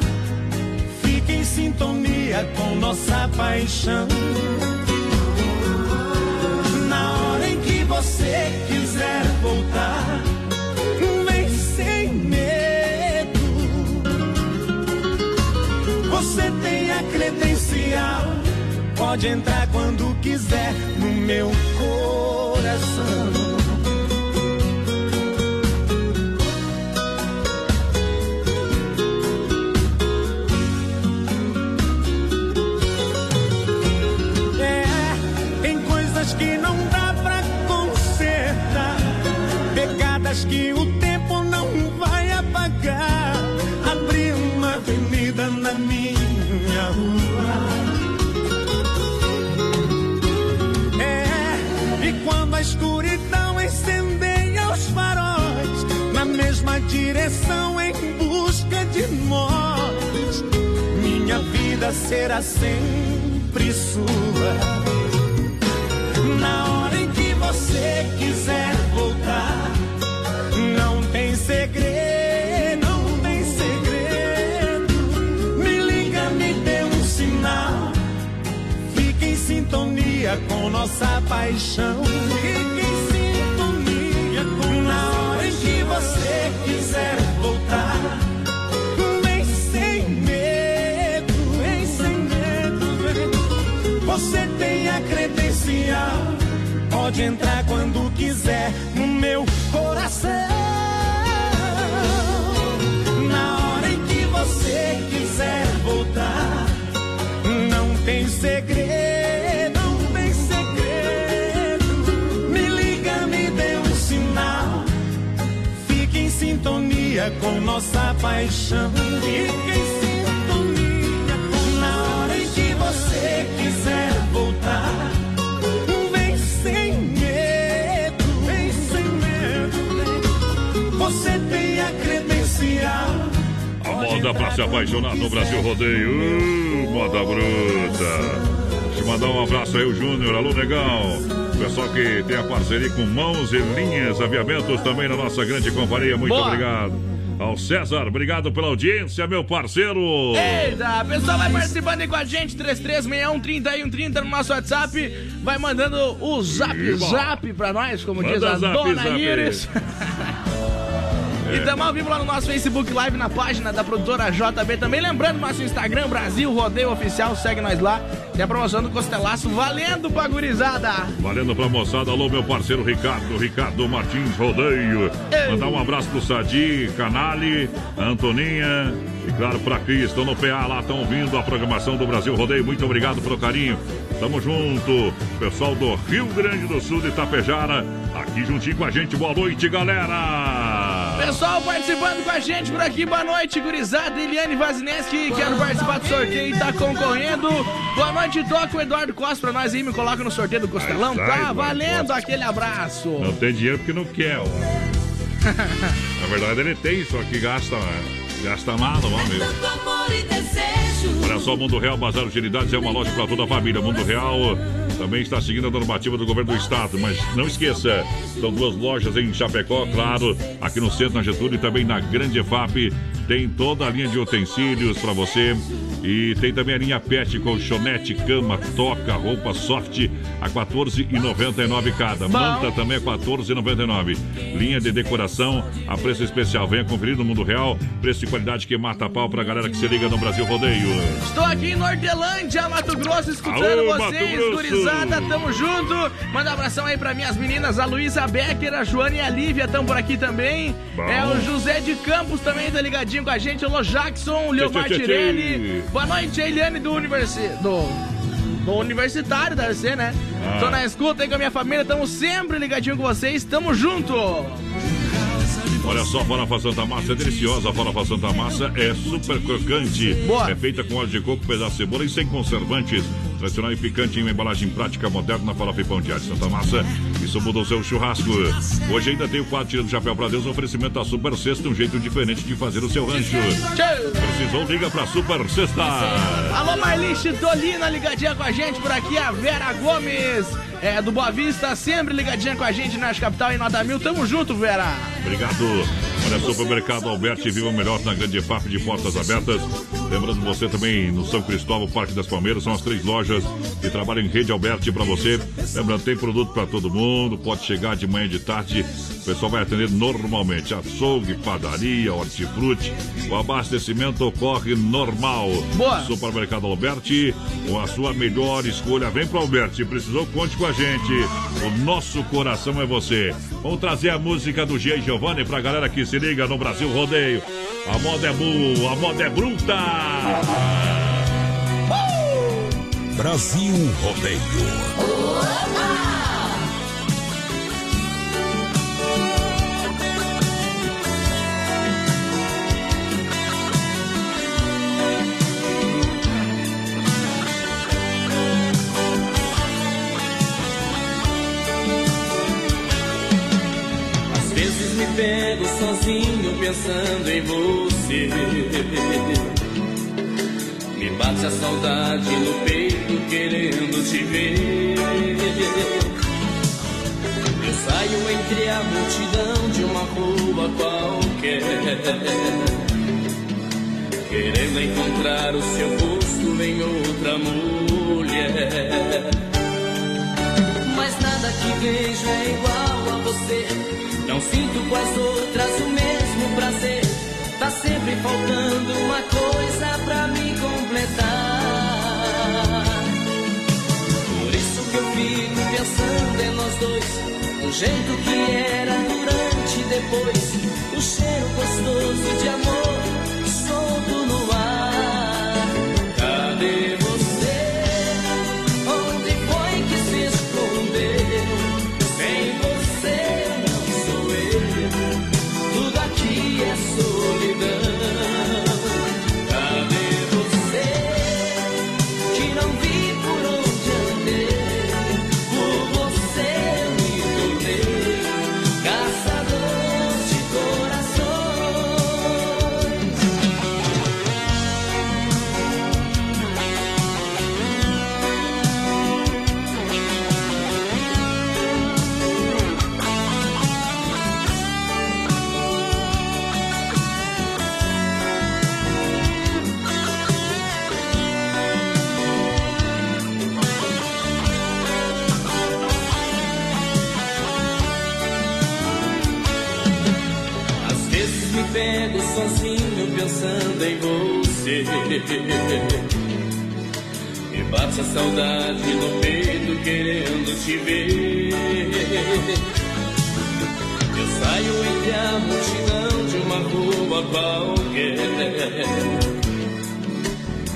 [SPEAKER 22] Fique em sintonia com nossa paixão. Na hora em que você quiser voltar, vem sem medo. Você tem a credencial, pode entrar quiser no meu.
[SPEAKER 2] Linhas Aviamentos também na nossa grande companhia. Muito
[SPEAKER 5] Boa.
[SPEAKER 2] obrigado. Ao César, obrigado pela audiência, meu parceiro.
[SPEAKER 5] Eita, pessoal vai participando aí com a gente, 3361 no nosso WhatsApp. Vai mandando o zap
[SPEAKER 2] Iba.
[SPEAKER 5] zap pra nós, como
[SPEAKER 2] Manda
[SPEAKER 5] diz a
[SPEAKER 2] zap,
[SPEAKER 5] dona
[SPEAKER 2] zap.
[SPEAKER 5] Iris. E estamos ao vivo lá no nosso Facebook Live, na página da produtora JB. Também lembrando, nosso Instagram, Brasil Rodeio Oficial, segue nós lá. Tem a promoção do Costelaço valendo pra gurizada.
[SPEAKER 2] Valendo pra moçada, alô meu parceiro Ricardo, Ricardo Martins Rodeio. Mandar um abraço pro Sadi, Canali, Antoninha e claro pra Cris, estão no PA lá, estão ouvindo a programação do Brasil Rodeio. Muito obrigado pelo carinho. Tamo junto. pessoal do Rio Grande do Sul de Itapejara, aqui juntinho com a gente. Boa noite, galera!
[SPEAKER 5] Pessoal participando com a gente por aqui, boa noite, gurizada. Eliane Vazineski, quero participar do sorteio e tá concorrendo. Boa noite, toca o Eduardo Costa pra nós aí, me coloca no sorteio do Costelão. Tá valendo
[SPEAKER 2] Costa.
[SPEAKER 5] aquele abraço.
[SPEAKER 2] Não tem dinheiro porque não quer, ó. Na verdade ele tem, só que gasta, gasta nada, ó, meu. Olha só, Mundo Real Bazar Utilidades é uma loja para toda a família. Mundo Real também está seguindo a normativa do governo do estado, mas não esqueça, são duas lojas em Chapecó, claro, aqui no centro, na Getúlio e também na Grande EFAP. Tem toda a linha de utensílios para você. E tem também a linha PET, colchonete, cama, toca, roupa soft a R$ 14,99 cada. Manta também é R$ 14,99. Linha de decoração a preço especial. Venha conferir no Mundo Real. Preço de qualidade que mata a pau pra galera que se liga no Brasil Rodeio.
[SPEAKER 5] Estou aqui em Nortelândia, Mato Grosso, escutando
[SPEAKER 2] Alô,
[SPEAKER 5] vocês, gurizada, tamo junto. Manda um abração aí pra minhas meninas, a Luísa Becker, a Joana e a Lívia estão por aqui também.
[SPEAKER 2] Bom.
[SPEAKER 5] É o José de Campos também tá ligadinho com a gente, alô Jackson, o Leomar Tirelli. Boa noite, Eliane do Universi... do... do Universitário, deve ser, né?
[SPEAKER 2] Ah.
[SPEAKER 5] Tô na escuta aí com a minha família, tamo sempre ligadinho com vocês, tamo junto.
[SPEAKER 2] Olha só, a farofa Santa Massa é deliciosa. A farofa Santa Massa é super crocante. É feita com óleo de coco, pedaço de cebola e sem conservantes. Tradicional e picante em uma embalagem prática moderna, farofa e pão de alho Santa Massa. Isso muda o seu churrasco. Hoje ainda tem o quadro Tira do Chapéu pra Deus, oferecimento da Super Sexta, um jeito diferente de fazer o seu rancho. Precisou, liga pra Super Sexta.
[SPEAKER 5] Alô, Marliche Tolina, ligadinha com a gente por aqui, a Vera Gomes, é, do Boa Vista, sempre ligadinha com a gente na capital em Nota Mil. Tamo junto, Vera.
[SPEAKER 2] Obrigado. Olha, Supermercado Alberti, viva o melhor na grande FAP de portas abertas. Lembrando você também no São Cristóvão, Parque das Palmeiras, são as três lojas que trabalham em rede Alberti para você. Lembrando, tem produto para todo mundo, pode chegar de manhã e de tarde. O pessoal vai atender normalmente. Açougue, padaria, hortifruti. O abastecimento ocorre normal.
[SPEAKER 5] Boa.
[SPEAKER 2] Supermercado Alberti, com a sua melhor escolha. Vem para Alberti, precisou, conte com a gente. O nosso coração é você. Vamos trazer a música do G. Giovanni pra galera que se liga no Brasil Rodeio. A moda é boa, a moda é bruta.
[SPEAKER 1] Brasil Rodeio.
[SPEAKER 23] Às me pego sozinho pensando em você. Me bate a saudade no peito querendo te ver. Eu saio entre a multidão de uma rua qualquer. Querendo encontrar o seu rosto em outra mulher. Mas nada que vejo é igual a você. Não sinto com as outras o mesmo prazer. Tá sempre faltando uma coisa pra me completar. Por isso que eu fico pensando em nós dois. Do jeito que era durante e depois. O cheiro gostoso de amor pego sozinho pensando em você. Me bate a saudade no peito querendo te ver. Eu saio entre a multidão de uma rua qualquer.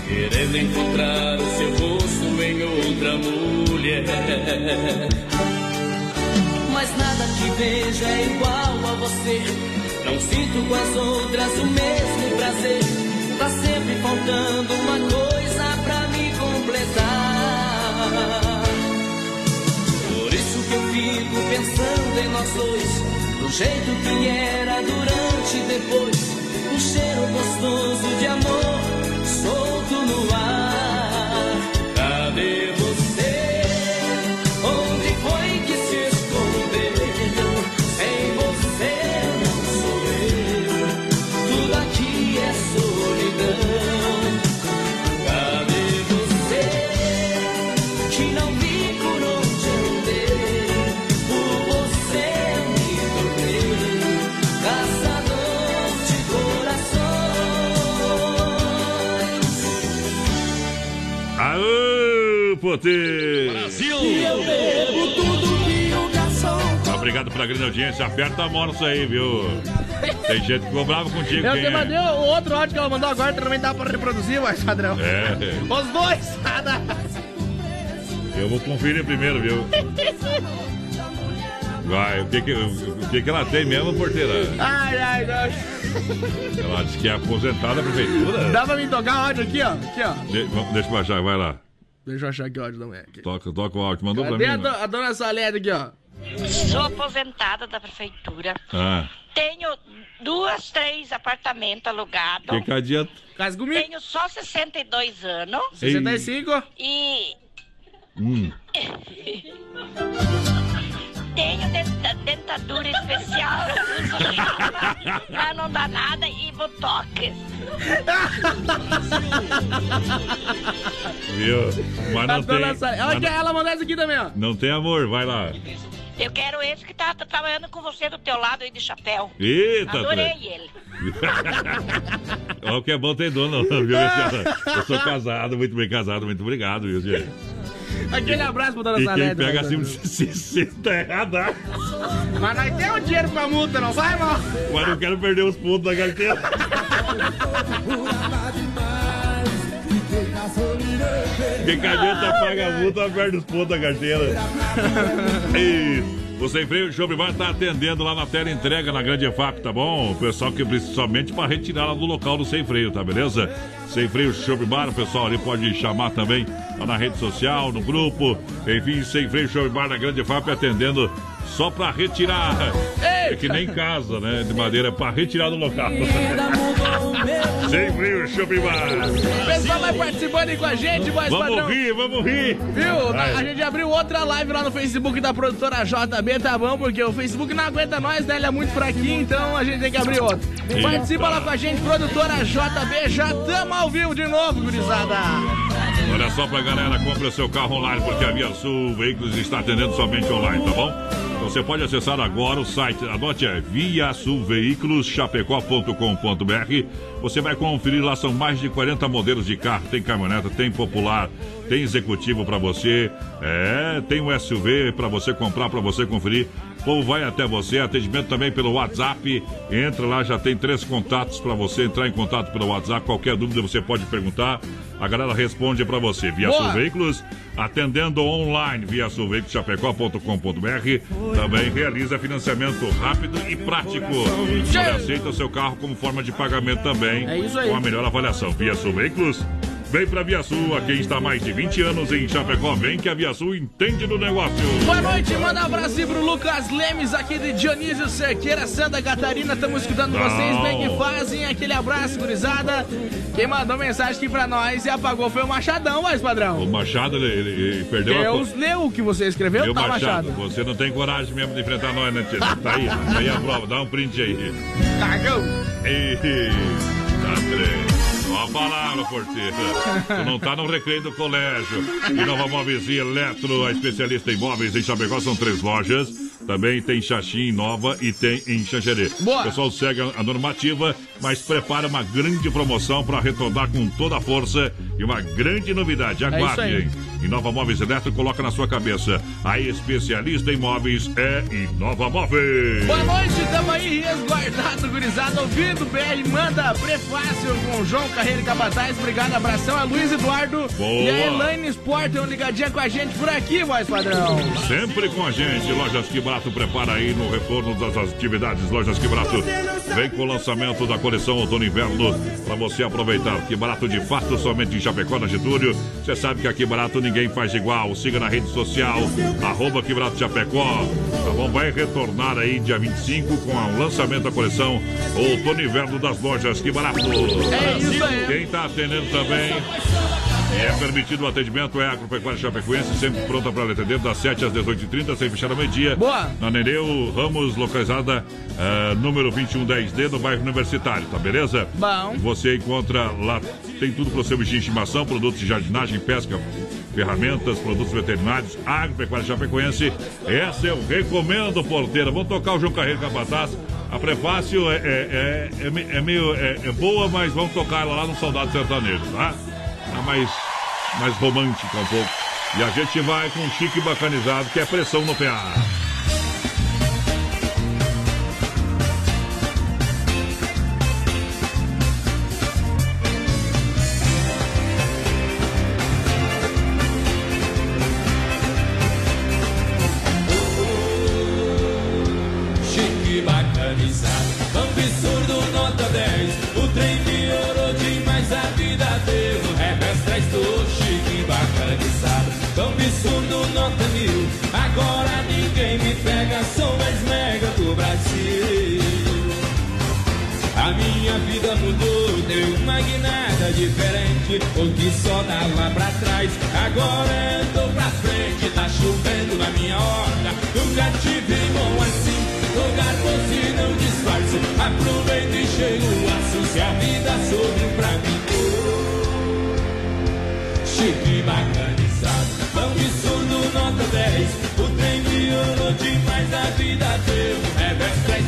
[SPEAKER 23] Querendo encontrar o seu rosto em
[SPEAKER 13] outra mulher. Mas nada que veja é igual a você. Não sinto com as outras o mesmo prazer. Tá sempre faltando uma coisa pra me completar. Por isso que eu fico pensando em nós dois. Do jeito que era durante e depois. Um cheiro gostoso de amor solto no ar. Brasil! E eu bebo tudo que o garçom
[SPEAKER 2] Obrigado pela grande audiência. Aperta a nisso aí, viu? Tem gente que ficou bravo contigo.
[SPEAKER 5] Eu
[SPEAKER 2] quem
[SPEAKER 5] te
[SPEAKER 2] é?
[SPEAKER 5] mandei o outro áudio que ela mandou agora, também dá pra reproduzir, mas padrão.
[SPEAKER 2] É.
[SPEAKER 5] Os dois! Nada.
[SPEAKER 2] Eu vou conferir primeiro, viu? Vai, o que que, o que que ela tem mesmo, porteira?
[SPEAKER 5] Ai, ai, ai.
[SPEAKER 2] Ela disse que é aposentada da prefeitura.
[SPEAKER 5] Dá pra me tocar áudio aqui, ó. Aqui, ó.
[SPEAKER 2] De- vamos- deixa eu baixar, vai lá.
[SPEAKER 5] Deixa eu achar aqui o áudio da mulher. Aqui.
[SPEAKER 2] Toca, toca o áudio. Mandou
[SPEAKER 5] Cadê
[SPEAKER 2] pra
[SPEAKER 5] a,
[SPEAKER 2] mim.
[SPEAKER 5] do-
[SPEAKER 2] né?
[SPEAKER 5] a dona Salete aqui, ó?
[SPEAKER 24] Sou aposentada da prefeitura.
[SPEAKER 2] Ah,
[SPEAKER 24] Tenho duas, três apartamentos alugados.
[SPEAKER 2] que que adianta?
[SPEAKER 5] Casa comigo.
[SPEAKER 24] Tenho só 62 anos.
[SPEAKER 5] 65?
[SPEAKER 24] E
[SPEAKER 2] Hum.
[SPEAKER 24] tenho denta- dentadura especial. Mas não dá nada e botox.
[SPEAKER 2] Viu? Mas não
[SPEAKER 5] dona
[SPEAKER 2] tem. Mas
[SPEAKER 5] quer, ela mandou essa aqui também, ó.
[SPEAKER 2] Não tem amor, vai lá.
[SPEAKER 24] Eu quero esse que tá, tá trabalhando com você do teu lado aí de chapéu.
[SPEAKER 2] Eita,
[SPEAKER 24] Adorei
[SPEAKER 2] Trê.
[SPEAKER 24] ele.
[SPEAKER 2] Olha o que é bom tem dono, viu? Eu sou casado, muito bem casado, muito obrigado, viu, gente?
[SPEAKER 5] Aquele abraço pra dona
[SPEAKER 2] E
[SPEAKER 5] Salete.
[SPEAKER 2] quem pega
[SPEAKER 5] né?
[SPEAKER 2] acima de 60 é errado.
[SPEAKER 5] Mas nós temos dinheiro pra multa, não vai, mal?
[SPEAKER 2] Mas não quero perder os pontos da carteira. Quem que adianta paga a multa, perde os pontos da carteira. E o Sem Freio Shopping Bar tá atendendo lá na tela entrega na Grande EFAP, tá bom? O pessoal que precisa somente para retirar lá do local do Sem Freio, tá beleza? Sem Freio Shopping Bar, o pessoal ali pode chamar também lá na rede social, no grupo. Enfim, Sem Freio Shopping Bar na Grande EFAP atendendo só para retirar. É que nem casa, né? De madeira, para retirar do local. Sem Freio Shopping Bar.
[SPEAKER 5] O pessoal vai participando aí com a gente,
[SPEAKER 2] Vamos
[SPEAKER 5] padrão.
[SPEAKER 2] rir, vamos rir.
[SPEAKER 5] Viu?
[SPEAKER 2] Vai.
[SPEAKER 5] A gente abriu outra live lá no Facebook da produtora JB, tá bom? Porque o Facebook não aguenta nós, né? Ele é muito fraquinho, então a gente tem que abrir outro.
[SPEAKER 2] Eita.
[SPEAKER 5] Participa lá com a gente, produtora JB. Já tamo ao vivo de novo, gurizada.
[SPEAKER 2] Olha só pra galera, compre o seu carro online, porque a Via Sul Veículos está atendendo somente online, tá bom? Você pode acessar agora o site, anote é viasulveiculoschapecó.com.br. Você vai conferir lá, são mais de 40 modelos de carro. Tem caminhoneta, tem popular, tem executivo pra você, é, tem um SUV pra você comprar, pra você conferir. O povo vai até você, atendimento também pelo WhatsApp. Entra lá, já tem três contatos pra você entrar em contato pelo WhatsApp. Qualquer dúvida você pode perguntar. A galera responde pra você. Via
[SPEAKER 5] Boa.
[SPEAKER 2] Sul Veículos, atendendo online via sulveiculoschapecó.com.br. Também realiza financiamento rápido e prático. Ele aceita o seu carro como forma de pagamento também.
[SPEAKER 5] É isso aí.
[SPEAKER 2] Com a melhor avaliação. Via Veículos. Vem pra Via Sul, aqui está mais de 20 anos em Chapecó. Vem que a Via Sul entende do negócio.
[SPEAKER 5] Boa noite, manda um abraço aí pro Lucas Lemes aqui de Dionísio Cerqueira, Santa Catarina. Estamos escutando
[SPEAKER 2] Não.
[SPEAKER 5] vocês, bem que fazem. Aquele abraço, gurizada. Quem mandou mensagem aqui pra nós e apagou foi o Machadão, mais padrão.
[SPEAKER 2] O Machado, ele, ele- ele perdeu
[SPEAKER 5] Deus leu o que você escreveu,
[SPEAKER 2] Meu
[SPEAKER 5] tá,
[SPEAKER 2] Machado,
[SPEAKER 5] Machado?
[SPEAKER 2] você não tem coragem mesmo de enfrentar nós, né, Tia? Tá aí, tá aí a prova, dá um print aí.
[SPEAKER 5] Cagão!
[SPEAKER 2] Eita, trem. Ó a palavra, porteira. Tu não tá no recreio do colégio. E Nova Móveis e Eletro, a especialista em móveis em Chapecó, são três lojas. Também tem Xaxim Nova e tem em Xanxerê.
[SPEAKER 5] Boa.
[SPEAKER 2] O pessoal segue a normativa, mas prepara uma grande promoção para retornar com toda a força e uma grande novidade.
[SPEAKER 5] É
[SPEAKER 2] Aguarde,
[SPEAKER 5] aí.
[SPEAKER 2] hein? Inova Móveis Eletro coloca na sua cabeça. A especialista em móveis é Inova Móveis.
[SPEAKER 5] Boa noite, tamo aí resguardado, gurizada, ouvindo o BR, manda prefácio com o João Carreiro Capataz, obrigado, abração, a Luiz Eduardo
[SPEAKER 2] Boa.
[SPEAKER 5] e a Elaine Sport, estão ligadinha com a gente por aqui, voz padrão.
[SPEAKER 2] Sempre com a gente, Lojas Que Barato prepara aí no retorno das atividades. Lojas Que Barato vem com o lançamento da coleção Outono Inverno para você aproveitar. Que Barato de fato somente em Chapecó, na Getúlio. Você sabe que aqui Barato ninguém faz igual. Siga na rede social, arroba Que Barato Chapecó. Tá bom? Vai retornar aí dia 25 com o lançamento da coleção Outono Inverno das Lojas Que Barato.
[SPEAKER 5] É isso aí.
[SPEAKER 2] Quem tá atendendo também é permitido o atendimento, é Agropecuária Chapecoense, sempre pronta para atender das 7 às 18h30, sem fechar ao meio-dia.
[SPEAKER 5] Boa!
[SPEAKER 2] Na Nereu Ramos, localizada eh, número 2110D, no bairro Universitário, tá beleza?
[SPEAKER 5] Bom.
[SPEAKER 2] Você encontra lá, tem tudo para o seu bichinho de estimação, produtos de jardinagem, pesca, ferramentas, produtos veterinários, Agropecuária Chapecoense. Essa eu recomendo, porteira. Vamos tocar o João Carreiro Capataz. A prefácio é, é, é, é é meio é, é boa, mas vamos tocar ela lá no Soldado Sertanejo, tá? Tá mais, mais romântica um pouco. E a gente vai com um chique bacanizado, que é pressão no PA.
[SPEAKER 8] O que só dava pra trás, agora tô pra frente. Tá chovendo na minha horta, nunca tive bom assim. Lugar você não disfarce, aproveita e chega o aço. Se a vida sorriu pra mim, oh, chique bacanizado. Absurdo nota 10, o trem piorou demais, a vida deu um revés, traz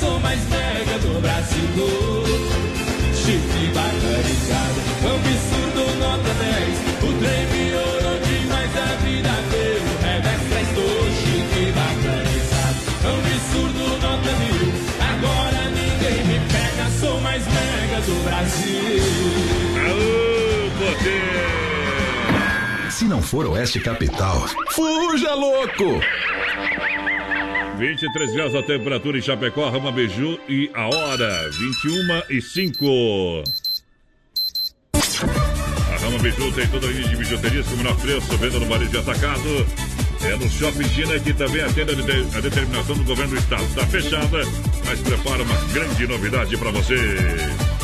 [SPEAKER 8] sou mais mega do Brasil. Chique bacanizado, absurdo nota 10. O trem piorou demais, a vida deu revés, prestou chique bacanizado. Absurdo nota mil, agora ninguém me pega, sou mais mega do Brasil.
[SPEAKER 2] Aô, poder!
[SPEAKER 3] Se não for Oeste Capital, fuja louco!
[SPEAKER 2] 23 graus a temperatura em Chapecó, Rama Beiju e a hora 21 e 5. A Rama Biju tem toda a linha de bijuterias com o menor preço, venda no varejo de atacado. É no Shopping China que também atende a de- a determinação do governo do estado. Está fechada, mas prepara uma grande novidade para você.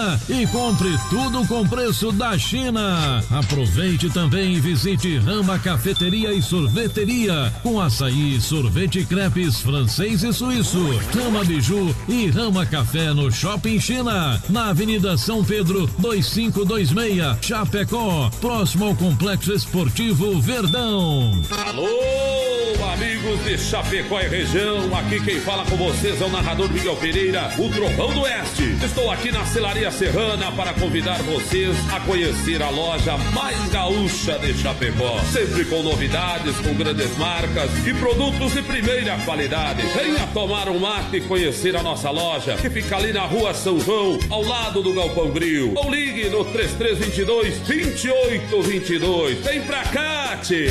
[SPEAKER 16] China e compre tudo com preço da China. Aproveite também e visite Rama Cafeteria e Sorveteria com açaí, sorvete crepes francês e suíço, Rama Biju e Rama Café no Shopping China, na Avenida São Pedro 2526, Chapecó, próximo ao Complexo Esportivo Verdão.
[SPEAKER 25] Alô, amigos de Chapecó e região, aqui quem fala com vocês é o narrador Miguel Pereira, o Trovão do Oeste. Estou aqui na Celaria Serrana para convidar vocês a conhecer a loja mais gaúcha de Chapecó. Sempre com novidades, com grandes marcas e produtos de primeira qualidade. Venha tomar um mate e conhecer a nossa loja, que fica ali na rua São João, ao lado do Galpão Grill. Ou ligue no 3322 2822. Vem pra cá, tchê.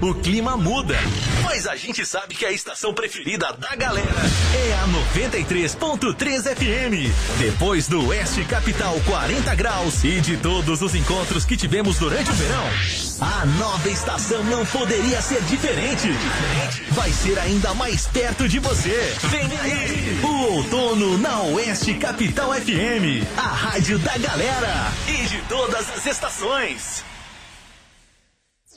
[SPEAKER 26] o clima muda, mas a gente sabe que a estação preferida da galera é a 93.3 FM. Depois do Oeste Capital 40 graus e de todos os encontros que tivemos durante o verão, a nova estação não poderia ser diferente. Vai ser ainda mais perto de você. Vem aí, o outono na Oeste Capital FM, a rádio da galera e de todas as estações.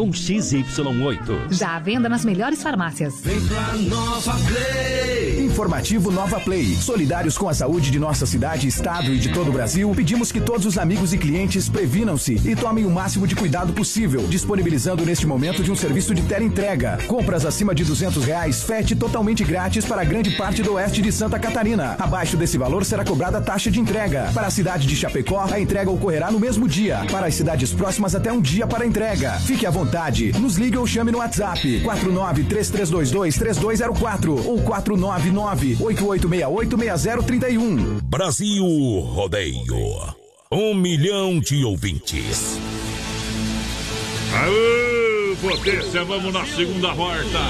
[SPEAKER 27] com XY8.
[SPEAKER 28] Já à venda nas melhores farmácias.
[SPEAKER 13] Vem pra Nova Play.
[SPEAKER 29] Informativo Nova Play. Solidários com a saúde de nossa cidade, estado e de todo o Brasil, pedimos que todos os amigos e clientes previnam-se e tomem o máximo de cuidado possível, disponibilizando neste momento de um serviço de teleentrega. Compras acima de 200 reais, frete totalmente grátis para grande parte do oeste de Santa Catarina. Abaixo desse valor será cobrada a taxa de entrega. Para a cidade de Chapecó, a entrega ocorrerá no mesmo dia. Para as cidades próximas, até um dia para a entrega. Fique à vontade. Nos ligue ou chame no WhatsApp 4933223204 ou 499-8868-6031.
[SPEAKER 12] Brasil Rodeio. Um milhão de ouvintes.
[SPEAKER 2] Aô, potência, vamos na segunda volta.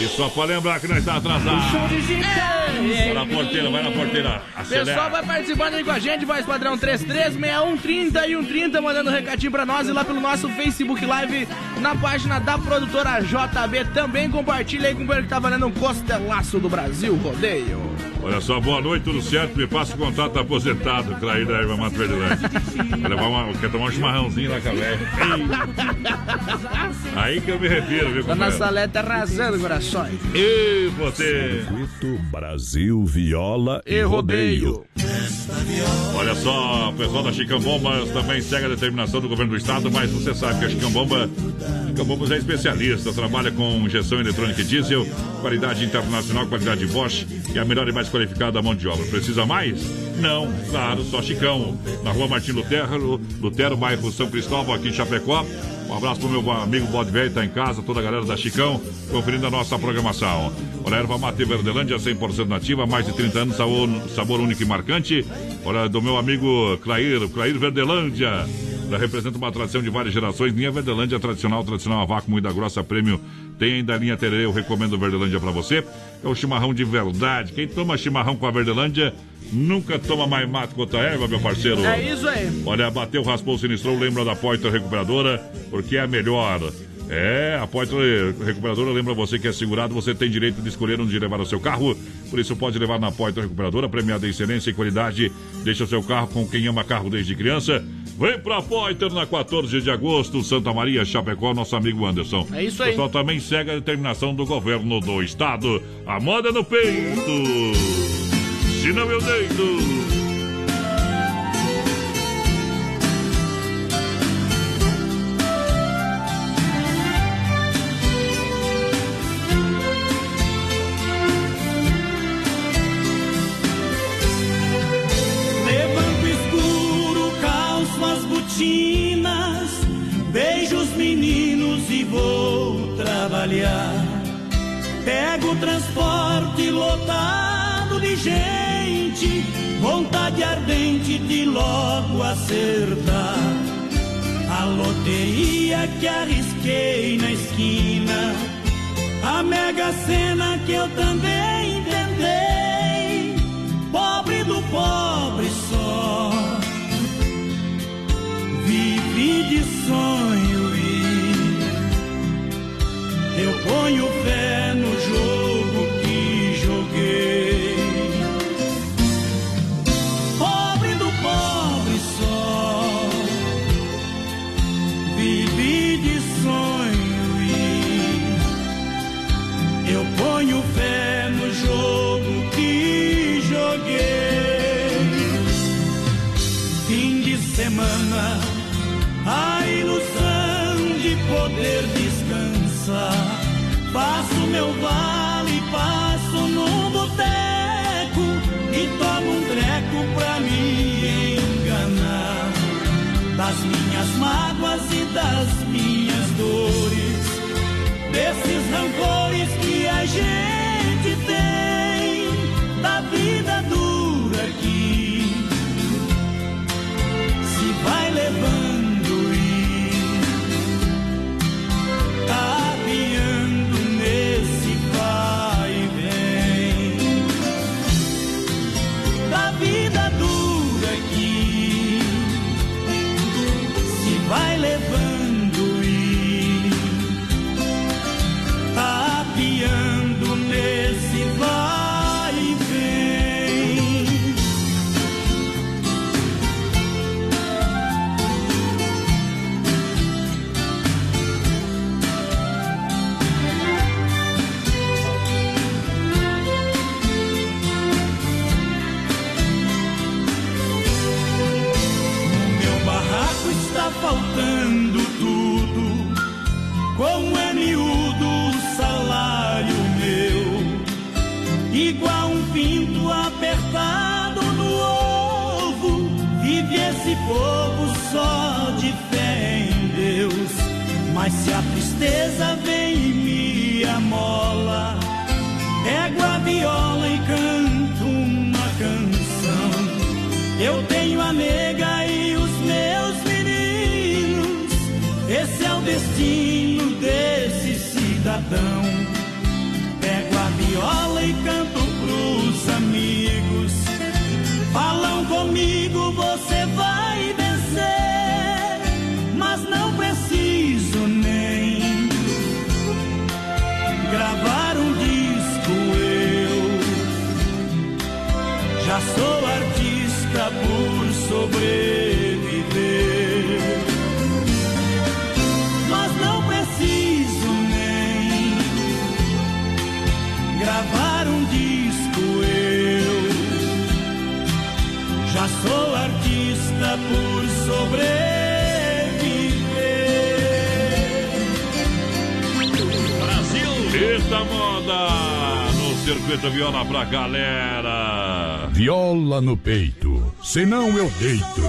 [SPEAKER 2] E só pra lembrar que nós tá atrasado. Vai na porteira, vai na porteira. Acelera.
[SPEAKER 5] Pessoal, vai participando aí com a gente, voz padrão 336130 e 130, mandando um recadinho pra nós e lá pelo nosso Facebook Live na página da produtora JB. Também compartilha aí com o que tá valendo um costelaço do Brasil Rodeio.
[SPEAKER 2] Olha só, boa noite, tudo certo? Me passa o contato aposentado, traído da Erva Mato Verdelândia. Vai levar uma, quer tomar um chimarrãozinho lá com a velha. Aí que eu me refiro, viu,
[SPEAKER 5] Dona
[SPEAKER 2] companheiro?
[SPEAKER 5] Salete arrasando corações.
[SPEAKER 2] E você?
[SPEAKER 1] Circuito Brasil Viola e,
[SPEAKER 5] E
[SPEAKER 1] Rodeio.
[SPEAKER 2] Olha só, o pessoal da Chicão Bombas também segue a determinação do governo do estado, mas você sabe que a Chicão Bomba, Chicão Bombas é especialista, trabalha com injeção eletrônica e diesel, qualidade internacional, qualidade Bosch e a melhor e mais qualificada mão de obra. Precisa mais? Não, claro, só Chicão. Na rua Martim Lutero, Lutero, bairro São Cristóvão, aqui em Chapecó. Um abraço pro meu amigo Bode Velho, tá em casa, toda a galera da Chicão, conferindo a nossa programação. Olha, erva mate Verdelândia, 100% nativa, mais de 30 anos, sabor, sabor único e marcante. Olha, do meu amigo Clair, Clair Verdelândia. Ela representa uma tradição de várias gerações. Linha Verdelândia tradicional, tradicional a vácuo, muita grossa, prêmio. Tem ainda a linha Tererê, eu recomendo Verdelândia pra você. É o chimarrão de verdade. Quem toma chimarrão com a Verdelândia nunca toma mais mato com outra erva, meu parceiro.
[SPEAKER 5] É isso aí.
[SPEAKER 2] Olha, bateu, raspou, sinistrou, lembra da Poitra Recuperadora, porque é a melhor. É, a Poitra Recuperadora lembra você que é segurado, você tem direito de escolher onde levar o seu carro. Por isso pode levar na Poitra Recuperadora, premiada em excelência e qualidade. Deixa o seu carro com quem ama carro desde criança. Vem pra Poiter na 14 de agosto, Santa Maria, Chapecó, nosso amigo Anderson.
[SPEAKER 5] É isso aí.
[SPEAKER 2] O pessoal também segue a determinação do governo do estado. A moda no peito. China meu deito.
[SPEAKER 4] De logo acertar. A loteria que arrisquei na esquina, a mega cena que eu também Eu tenho a nega e os meus meninos. Esse é o destino desse cidadão.
[SPEAKER 2] Circuito viola pra galera.
[SPEAKER 12] Viola no peito, senão eu deito.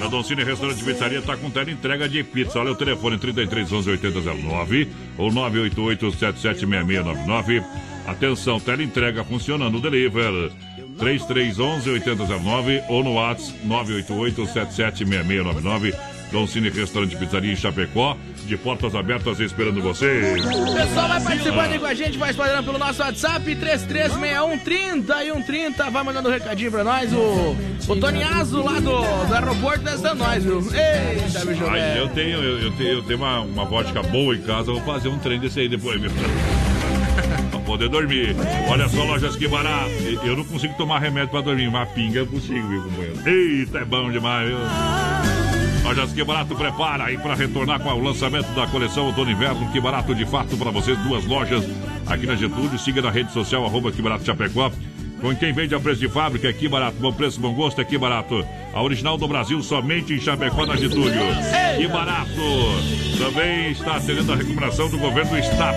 [SPEAKER 2] A Doncini Restaurante Pizzaria tá com tela entrega de pizza. Olha o telefone 3311 8009 ou 988 776699. Atenção, tela entrega funcionando deliver. 3311 8009 ou no WhatsApp 988 776699. Doncini Restaurante Pizzaria em Chapecó, de portas abertas esperando você.
[SPEAKER 5] O pessoal vai participando aí com a gente, vai espalhando pelo nosso WhatsApp 336130 e 130. Vai mandando um recadinho pra nós. O, o Toniazo lá do, do aeroporto tá dando nós, viu? Eita, bicho.
[SPEAKER 2] Ai, eu tenho, eu, eu tenho, eu tenho uma, uma vodka boa em casa, vou fazer um trem desse aí depois, meu. pra poder dormir. Olha só, lojas que barato. Eu não consigo tomar remédio pra dormir, mas pinga eu consigo, viu, companheiro? Eita, é bom demais, viu? Lojas Que Barato prepara aí para retornar com o lançamento da coleção Outono Inverno. Que Barato de fato para vocês. Duas lojas aqui na Getúlio. Siga na rede social, arroba Que Barato Chapecó. Com quem vende a preço de fábrica, é Que Barato. Bom preço, bom gosto, é Que Barato. A original do Brasil, somente em Chapecó, na Getúlio. Que Barato. Também está atendendo a recomendação do governo do estado.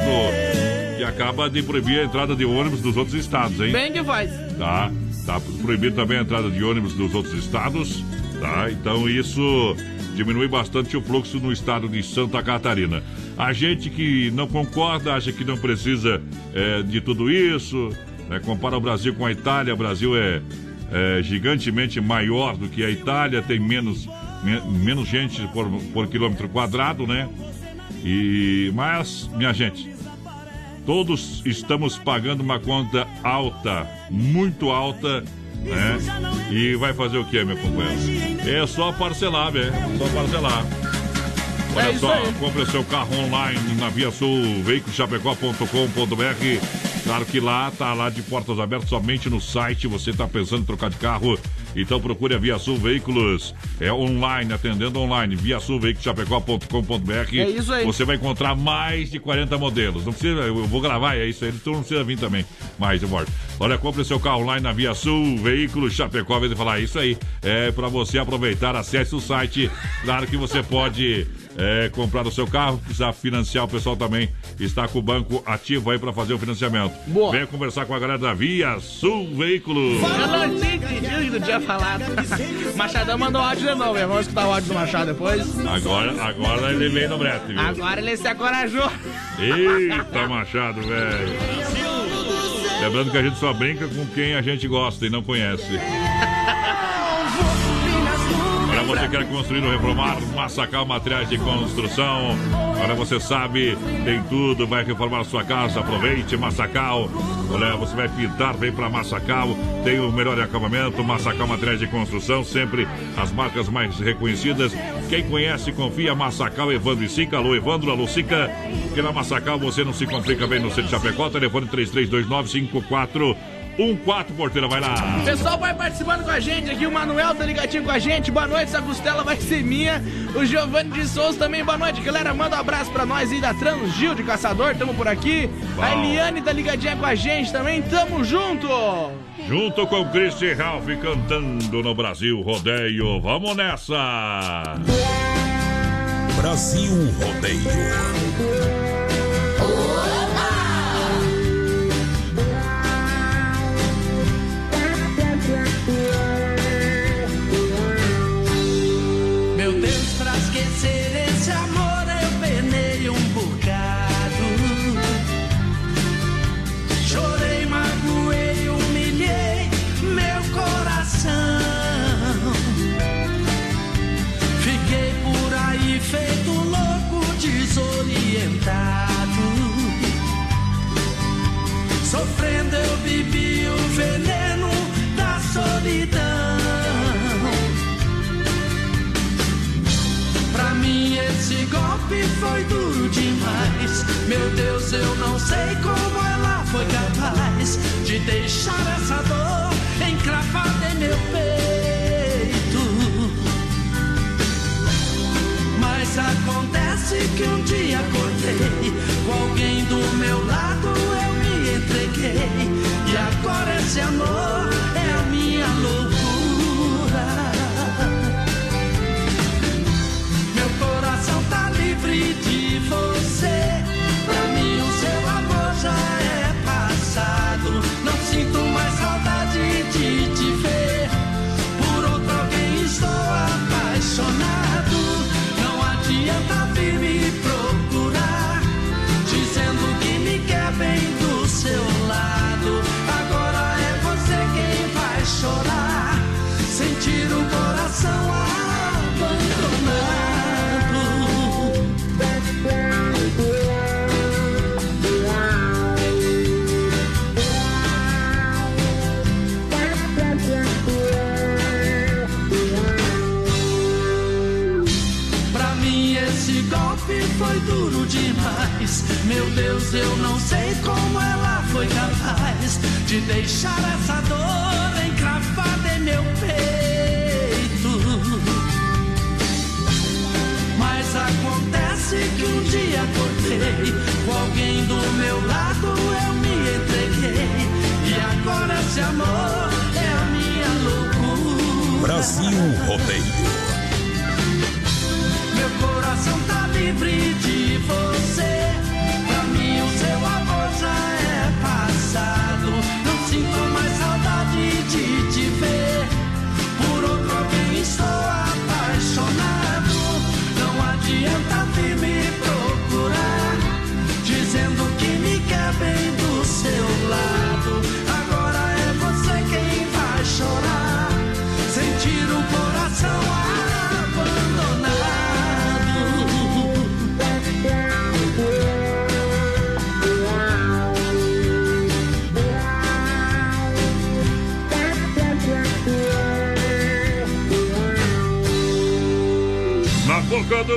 [SPEAKER 2] Que acaba de proibir a entrada de ônibus dos outros estados, hein?
[SPEAKER 5] Bem que faz.
[SPEAKER 2] Tá, tá proibido também a entrada de ônibus dos outros estados, tá? Então isso diminui bastante o fluxo no estado de Santa Catarina. A gente que não concorda, acha que não precisa é, de tudo isso, né? compara o Brasil com a Itália, o Brasil é, é gigantemente maior do que a Itália, tem menos, me, menos gente por, por quilômetro quadrado, né? E, mas, minha gente, todos estamos pagando uma conta alta, muito alta, né? E vai fazer o que, meu companheiro? É só parcelar, velho. Só parcelar. Olha
[SPEAKER 5] É
[SPEAKER 2] só, compre seu carro online na Via Sul, veiculoschapecó.com.br. Claro que lá tá lá de portas abertas somente no site. Você está pensando em trocar de carro? Então procure a Via Sul Veículos. É online, atendendo online. Via Sul Veiculoschapecó.com.br.
[SPEAKER 5] É isso aí.
[SPEAKER 2] Você vai encontrar mais de 40 modelos. Não precisa, eu vou gravar, é isso aí. Tu não precisa vir também. Mas eu moro. Olha, compre seu carro online na Via Sul Veículos Chapecó. De falar isso aí, é para você aproveitar. Acesse o site. Claro que você pode é, comprar o seu carro, precisar financiar, o pessoal também está com o banco ativo aí para fazer o financiamento.
[SPEAKER 5] Boa.
[SPEAKER 2] Venha conversar com a galera da Via Sul Veículos.
[SPEAKER 5] Que tu tinha falado. Machadão mandou áudio de novo, vamos escutar o áudio do Machado depois.
[SPEAKER 2] Agora, agora ele vem no brete, viu?
[SPEAKER 5] Agora ele se acorajou.
[SPEAKER 2] Eita, Machado, velho. Lembrando que a gente só brinca com quem a gente gosta e não conhece. Você que quer construir ou reformar, Massacal Materiais de Construção. Agora você sabe, tem tudo, vai reformar sua casa, aproveite Massacal. Olha, você vai pintar, vem para Massacal, tem o melhor acabamento, Massacal Materiais de Construção, sempre as marcas mais reconhecidas. Quem conhece, confia, Massacal, Evandro e Sica. Alô, Evandro, alô, Sica. Porque na Massacal você não se complica bem no centro de Chapecó, telefone 332954 14, porteira, vai lá.
[SPEAKER 5] O pessoal vai participando com a gente aqui. O Manuel tá ligadinho com a gente. Boa noite, essa costela vai ser minha. O Giovanni de Souza também, boa noite, galera. Manda um abraço pra nós aí da Transgil de Caçador. Tamo por aqui. A
[SPEAKER 2] Bom.
[SPEAKER 5] Eliane tá ligadinha com a gente também. Tamo junto.
[SPEAKER 2] Junto com Christy Ralph cantando no Brasil Rodeio. Vamos nessa!
[SPEAKER 1] Brasil Rodeio.
[SPEAKER 12] Sei como ela foi capaz de deixar essa dor encravada em meu peito. Eu não sei como ela foi capaz de deixar essa dor encravada em meu peito. Mas acontece que um dia acordei com alguém do meu lado, eu me entreguei. E agora esse amor é a minha loucura.
[SPEAKER 1] Brasil Rodeio.
[SPEAKER 12] Meu coração tá livre de você.
[SPEAKER 2] inside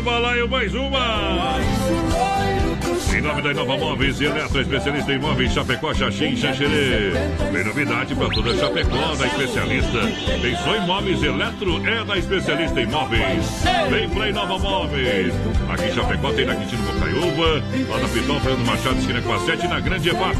[SPEAKER 2] balaio, mais uma. Em nome da Inova Móveis e Eletro, especialista em móveis Chapecó, Xaxim, Xaxerê. Tem novidade para toda Chapecó, da especialista. Pensou em móveis Eletro, é da especialista em móveis. Vem pra Inova Móveis. Aqui em Chapecó tem na Quintino Bocaiúva, lá na Pitão, Fernando Machado, esquina com a 7, na Grande EFAP.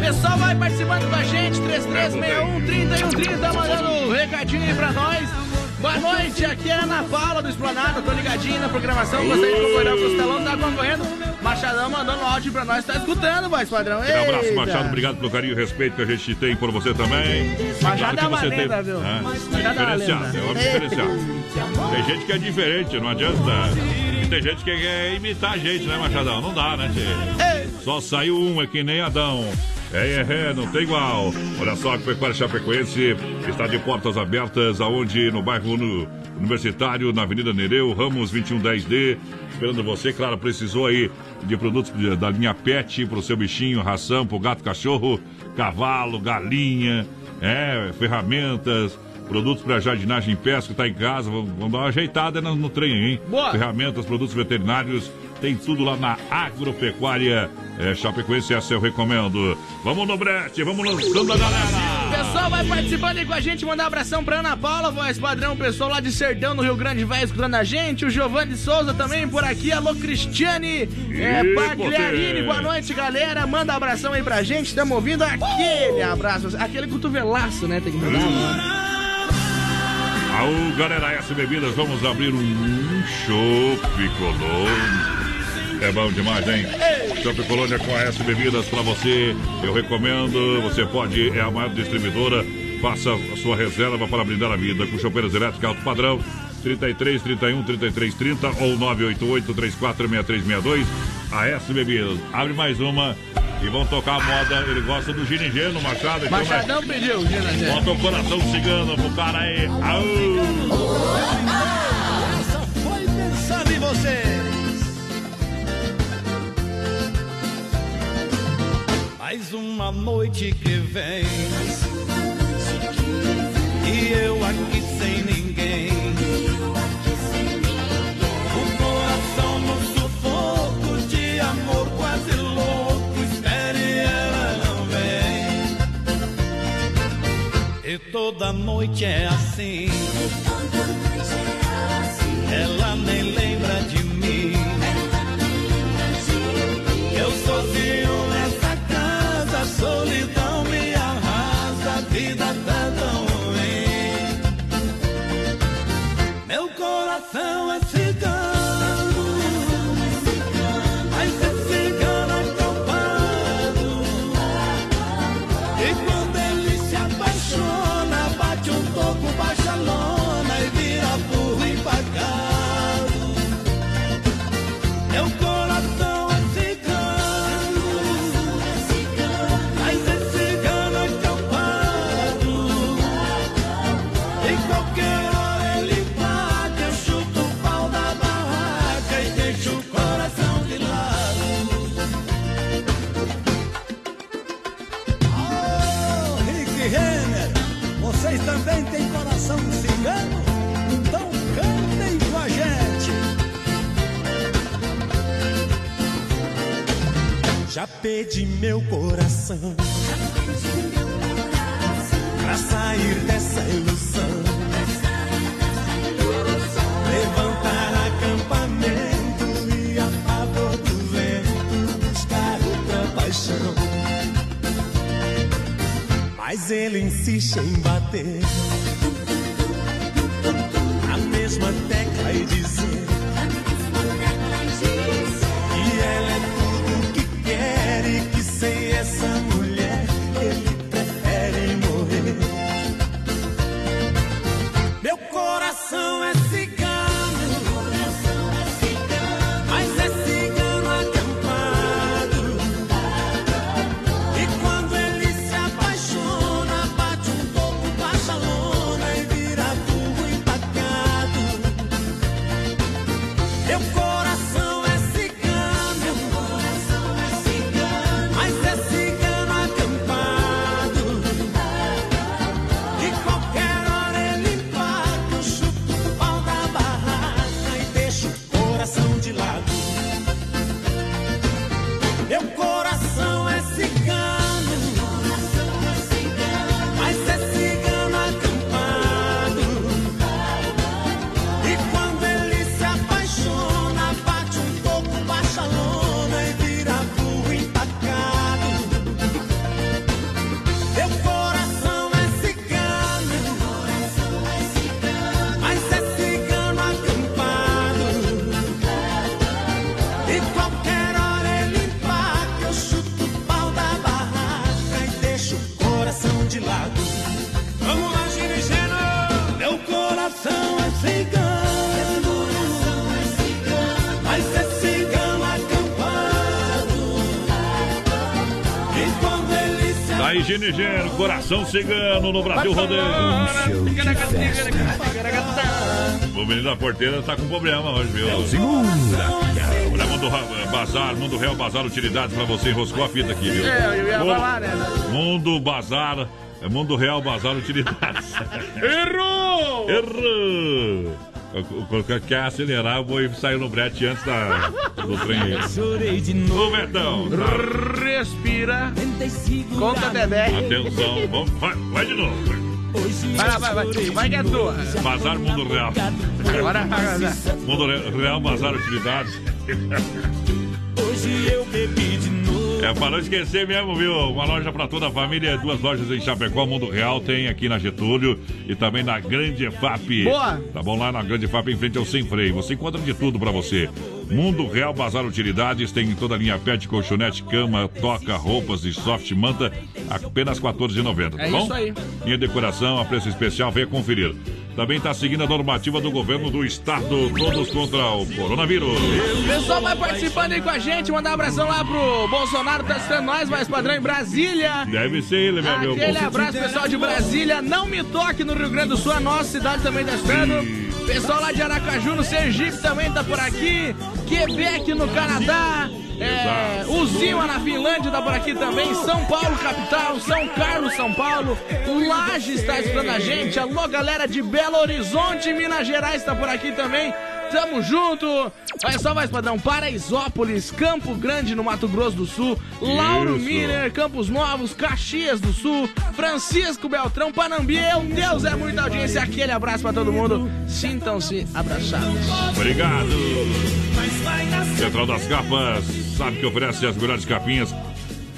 [SPEAKER 5] Pessoal, vai participando com a gente, 3361 3130, mandando um recadinho aí pra nós. Boa noite, aqui é a Ana Paula do Esplanada, tô ligadinho na programação, gostaria de concorrer, o Costelão tá concorrendo. Machadão mandando áudio pra nós, tá escutando, voz padrão.
[SPEAKER 2] Um abraço,
[SPEAKER 5] Eita.
[SPEAKER 2] Machado. Obrigado pelo carinho e respeito que a gente tem por você também.
[SPEAKER 5] Machado é
[SPEAKER 2] que
[SPEAKER 5] uma lenda,
[SPEAKER 2] tem-
[SPEAKER 5] viu?
[SPEAKER 2] É,
[SPEAKER 5] Machado é uma
[SPEAKER 2] diferenciado, é um diferenciado. Tem gente que é diferente, não adianta. Tem gente que quer imitar a gente, né, Machadão? Não dá, né, tchê? Só saiu um, é que nem Adão. É, é, é, não tem igual. Olha só, a Pecuária Chapecoense está de portas abertas, aonde no bairro no- Universitário, na Avenida Nereu, Ramos 2110D, esperando você. Claro, precisou aí de produtos da linha PET para o seu bichinho, ração para o gato, cachorro, cavalo, galinha, é, ferramentas. Produtos para jardinagem e pesca, tá em casa, vamos, dar uma ajeitada no, no trem, hein?
[SPEAKER 5] Boa.
[SPEAKER 2] Ferramentas, produtos veterinários, tem tudo lá na Agropecuária é, Chapecoense, essa eu recomendo. Vamos no brete, vamos lançando a galera!
[SPEAKER 5] Pessoal, vai participando aí com a gente, mandar um abração pra Ana Paula, voz padrão, pessoal lá de Serdão, no Rio Grande, vai escutando a gente. O Giovanni Souza também por aqui, alô Cristiane, é, Pagliarini, boa noite, galera. Manda um abração aí pra gente, estamos ouvindo aquele abraço, aquele cotovelaço, né? Tem que mandar.
[SPEAKER 2] Aô, galera, S Bebidas, vamos abrir um chopp colônia. É bom demais, hein? Chopp Colônia com a S Bebidas pra você. Eu recomendo, você pode, é a maior distribuidora. Faça a sua reserva para brindar a vida com chopeiras elétricas alto padrão. 33 31 33 30 ou 988 34 6362. A S Bebidas. Abre mais uma e vão tocar a moda. Ele gosta do ginigeno, Machado. então?
[SPEAKER 5] Machadão pediu, Gina, Gina.
[SPEAKER 2] Bota o coração cigano pro cara aí. Aô!
[SPEAKER 8] Essa foi pensando em vocês. Mais uma noite que vem. E eu aqui sem E toda noite é assim. Ela nem lembra de mim. Já pedi meu coração pra sair dessa ilusão. Levantar acampamento e a favor do vento buscar outra paixão. Mas ele insiste em bater a mesma tecla e dizer
[SPEAKER 2] Gênero, coração cigano no Brasil Rodeio. O menino da porteira tá com problema hoje, viu?
[SPEAKER 12] É segura.
[SPEAKER 2] Olha, Mundo Bazar, Mundo Real Bazar Utilidades pra você, enroscou a fita aqui, viu?
[SPEAKER 5] É, eu ia falar, né?
[SPEAKER 2] Mundo Bazar, é Mundo Real Bazar Utilidades.
[SPEAKER 5] Errou!
[SPEAKER 2] Errou! Eu- Quer acelerar, eu vou sair no brete antes da, do trem. Ô, Betão!
[SPEAKER 5] Respira. Conta 10.
[SPEAKER 2] Atenção, vamos, vai, vai de novo.
[SPEAKER 5] Vai lá, vai, vai. Vai que é tua.
[SPEAKER 2] Bazar Mundo Real.
[SPEAKER 5] Agora, agora.
[SPEAKER 2] Mundo Re- Real Bazar Utilidades.
[SPEAKER 8] Hoje eu bebi de novo.
[SPEAKER 2] É para não esquecer mesmo, viu? Uma loja para toda a família, duas lojas em Chapecó, Mundo Real, tem aqui na Getúlio e também na Grande EFAP.
[SPEAKER 5] Boa!
[SPEAKER 2] Tá bom? Lá na Grande EFAP, em frente ao Sem Freio. Você encontra de tudo para você. Mundo Real Bazar Utilidades, tem toda a linha pet, colchonete, cama, toca, roupas e soft manta, apenas R$ 14,90, tá
[SPEAKER 5] É
[SPEAKER 2] bom?
[SPEAKER 5] isso aí.
[SPEAKER 2] Minha decoração a preço especial, venha conferir. Também está seguindo a normativa do governo do estado, todos contra o coronavírus.
[SPEAKER 5] Pessoal vai participando aí com a gente. Mandar um abração lá pro Bolsonaro, tá assistindo nós, mais padrão em Brasília.
[SPEAKER 2] Deve ser ele, meu.
[SPEAKER 5] Aquele abraço, pessoal de Brasília. Não me toque no Rio Grande do Sul, a nossa cidade também tá estando. Pessoal lá de Aracaju, no Sergipe, também tá por aqui. Quebec, no Canadá. É, Uzima, na Finlândia, tá por aqui também. São Paulo, capital. São Carlos, São Paulo. Laje está escutando a gente. Alô, galera de Belo Horizonte, Minas Gerais, tá por aqui também. Tamo junto! Olha só mais, padrão. Paraisópolis, Campo Grande, no Mato Grosso do Sul. Lauro
[SPEAKER 2] Isso.
[SPEAKER 5] Miller, Campos Novos, Caxias do Sul. Francisco Beltrão, Panambi. Meu Deus, é muita audiência. Aquele abraço pra todo mundo. Sintam-se abraçados.
[SPEAKER 2] Obrigado. Central das Capas, sabe que oferece as melhores capinhas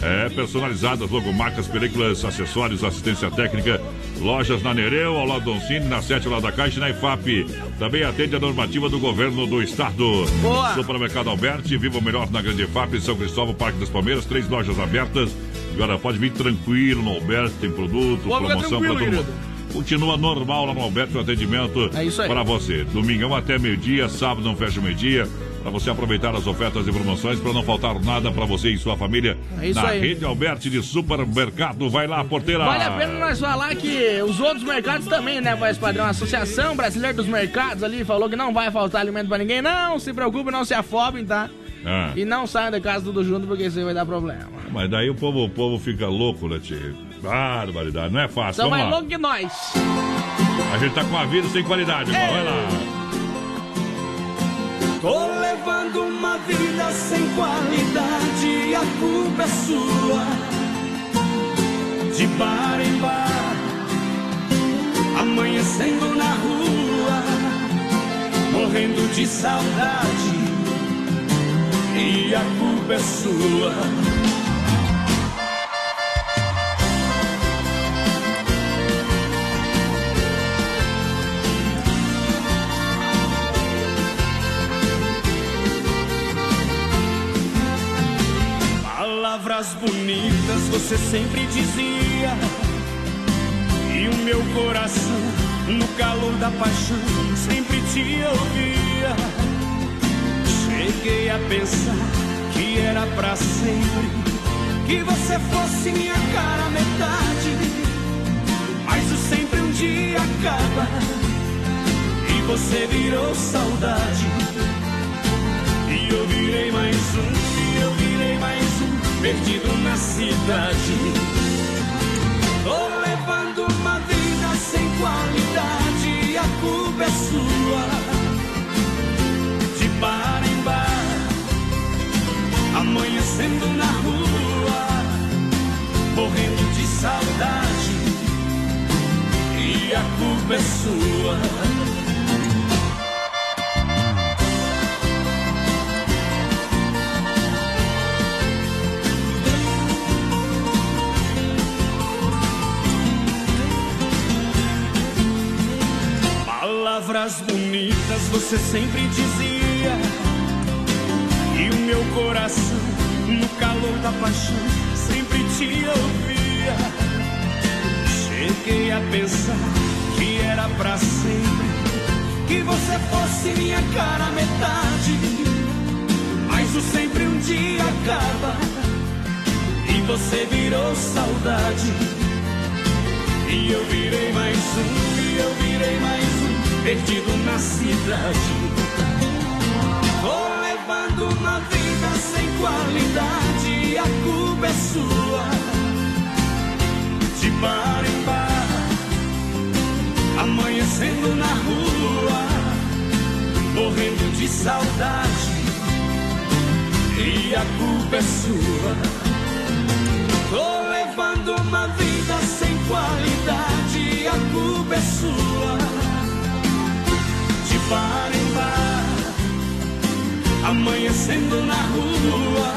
[SPEAKER 2] é, personalizadas, logomarcas, películas, acessórios, assistência técnica, lojas na Nereu, ao lado do Oncine, na 7 ao lado da Caixa e na IFAP. Também atende a normativa do governo do estado.
[SPEAKER 5] Boa.
[SPEAKER 2] Supermercado Alberti, viva o melhor na Grande IFAP, São Cristóvão, Parque das Palmeiras, três lojas abertas. Agora pode vir tranquilo no Alberti, tem produto,
[SPEAKER 5] ficar
[SPEAKER 2] promoção para todo mundo. Continua normal lá no Alberto o atendimento
[SPEAKER 5] É
[SPEAKER 2] para você. Domingão até meio-dia, sábado não fecha o meio-dia. Para você aproveitar as ofertas e promoções, para não faltar nada para você e sua família.
[SPEAKER 5] É isso
[SPEAKER 2] na
[SPEAKER 5] aí.
[SPEAKER 2] rede Alberti de supermercado. Vai lá, porteira.
[SPEAKER 5] Vale a pena nós falar que os outros mercados também, né, voz padrão? A Associação Brasileira dos Mercados ali falou que não vai faltar alimento pra ninguém. Não se preocupe, não se afobem, tá?
[SPEAKER 2] Ah,
[SPEAKER 5] E não saiam da casa tudo junto, porque isso aí vai dar problema.
[SPEAKER 2] mas daí o povo, o povo fica louco, né, tio? Barbaridade, não é fácil.
[SPEAKER 5] São mais loucos que nós.
[SPEAKER 2] A gente tá com a vida sem qualidade, irmão. Vai lá.
[SPEAKER 8] Tô levando uma vida sem qualidade, a culpa é sua. De bar em bar, amanhecendo na rua, morrendo de saudade, e a culpa é sua. Palavras bonitas você sempre dizia. E o meu coração no calor da paixão sempre te ouvia. Cheguei a pensar que era pra sempre Que você fosse minha cara metade. Mas o sempre um dia acaba E você virou saudade. E eu virei mais um, e eu virei mais um Perdido na cidade. Tô levando uma vida sem qualidade A culpa é sua. De bar em bar Amanhecendo na rua Morrendo de saudade. E a culpa é sua Palavras bonitas você sempre dizia. E o meu coração no calor da paixão sempre te ouvia. Cheguei a pensar que era pra sempre Que você fosse minha cara metade. Mas o sempre um dia acaba E você virou saudade. E eu virei mais um, e eu virei mais perdido na cidade. Vou levando uma vida sem qualidade, a culpa é sua. De bar em bar, amanhecendo na rua, morrendo de saudade. E a culpa é sua. Tô levando uma vida sem qualidade, a culpa é sua. De bar em bar, amanhecendo na rua,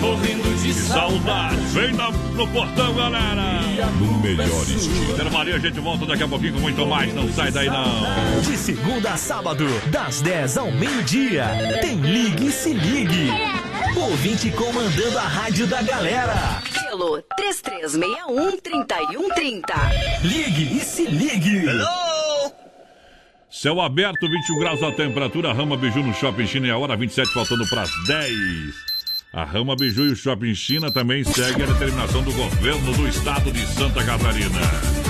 [SPEAKER 8] morrendo de
[SPEAKER 2] Saudade. Vem na- no portão, galera.
[SPEAKER 1] No melhor estilo.
[SPEAKER 2] Maria, a gente volta daqui a pouquinho com muito mais. Não sai daí, não.
[SPEAKER 26] De segunda a sábado, das 10 ao meio-dia, tem Ligue e Se Ligue. Ouvinte comandando a rádio da galera.
[SPEAKER 30] Pelo 3361-3130.
[SPEAKER 26] Ligue e Se Ligue.
[SPEAKER 2] Céu aberto, 21 graus a temperatura. Rama Biju no Shopping China é a hora 27, faltando para as 10. A Rama Biju e o Shopping China também segue a determinação do governo do estado de Santa Catarina.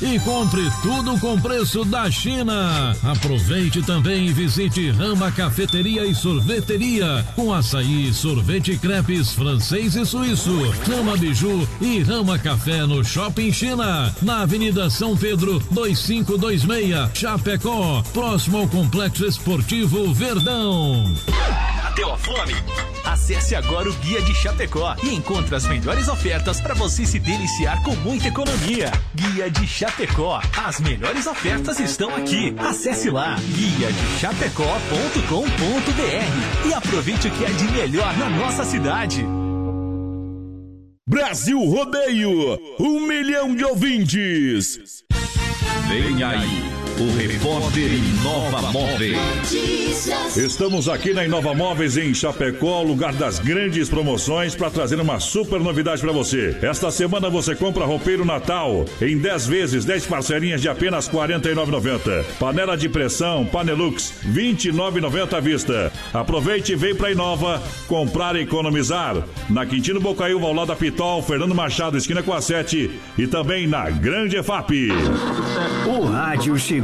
[SPEAKER 16] e compre tudo com preço da China. Aproveite também e visite Rama Cafeteria e Sorveteria com açaí, sorvete crepes francês e suíço. Rama Biju e Rama Café no Shopping China, na Avenida São Pedro 2526, Chapecó, próximo ao Complexo Esportivo Verdão.
[SPEAKER 26] Bateu a fome? Acesse agora o Guia de Chapecó e encontre as melhores ofertas para você se deliciar com muita economia. Guia de Chapecó. As melhores ofertas estão aqui. Acesse lá guiadechapecó.com.br e aproveite o que é de melhor na nossa cidade.
[SPEAKER 12] Brasil Rodeio, um milhão de ouvintes.
[SPEAKER 31] Vem aí, o repórter Inova Móveis.
[SPEAKER 2] Estamos aqui na Inova Móveis em Chapecó, lugar das grandes promoções, para trazer uma super novidade para você. Esta semana você compra roupeiro Natal em 10 vezes, 10 parcelinhas de apenas R$ 49,90. Panela de pressão Panelux, R$ 29,90 à vista. Aproveite e vem para Inova comprar e economizar. Na Quintino Bocaiúva, ao lado da Pitol, Fernando Machado, esquina com a 7 e também na Grande EFAP.
[SPEAKER 32] O rádio chegou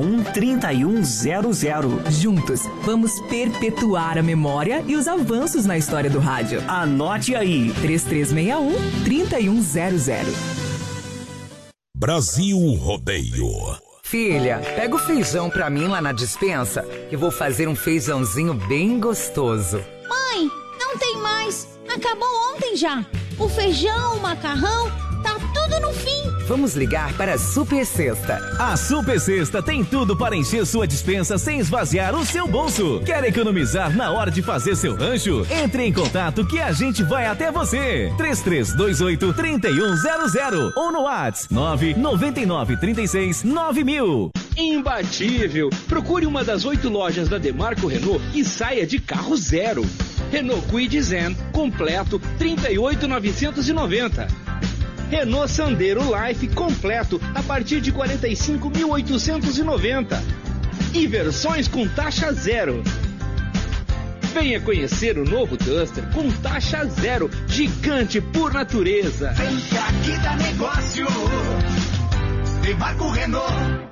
[SPEAKER 32] 3361 3100.
[SPEAKER 33] Juntos, vamos perpetuar a memória e os avanços na história do rádio.
[SPEAKER 32] Anote aí:
[SPEAKER 33] 3361 3100.
[SPEAKER 1] Brasil Rodeio.
[SPEAKER 34] Filha, pega o feijão pra mim lá na dispensa, que vou fazer um feijãozinho bem gostoso.
[SPEAKER 35] Mãe, não tem mais. Acabou ontem já. O feijão, o macarrão, tá tudo no fim.
[SPEAKER 34] Vamos ligar para a Super Sexta.
[SPEAKER 26] A Super Sexta tem tudo para encher sua dispensa sem esvaziar o seu bolso. Quer economizar na hora de fazer seu rancho? Entre em contato que a gente vai até você. 3328 3100 ou no WhatsApp 999 36 9000.
[SPEAKER 21] Imbatível! Procure uma das oito lojas da Demarco Renault e saia de carro zero. Renault Kwid Zen completo 38.990. Renault Sandero Life completo a partir de 45.890. E versões com taxa zero. Venha conhecer o novo Duster com taxa zero, gigante por natureza.
[SPEAKER 4] Vem que aqui dá negócio. Demarco Renault.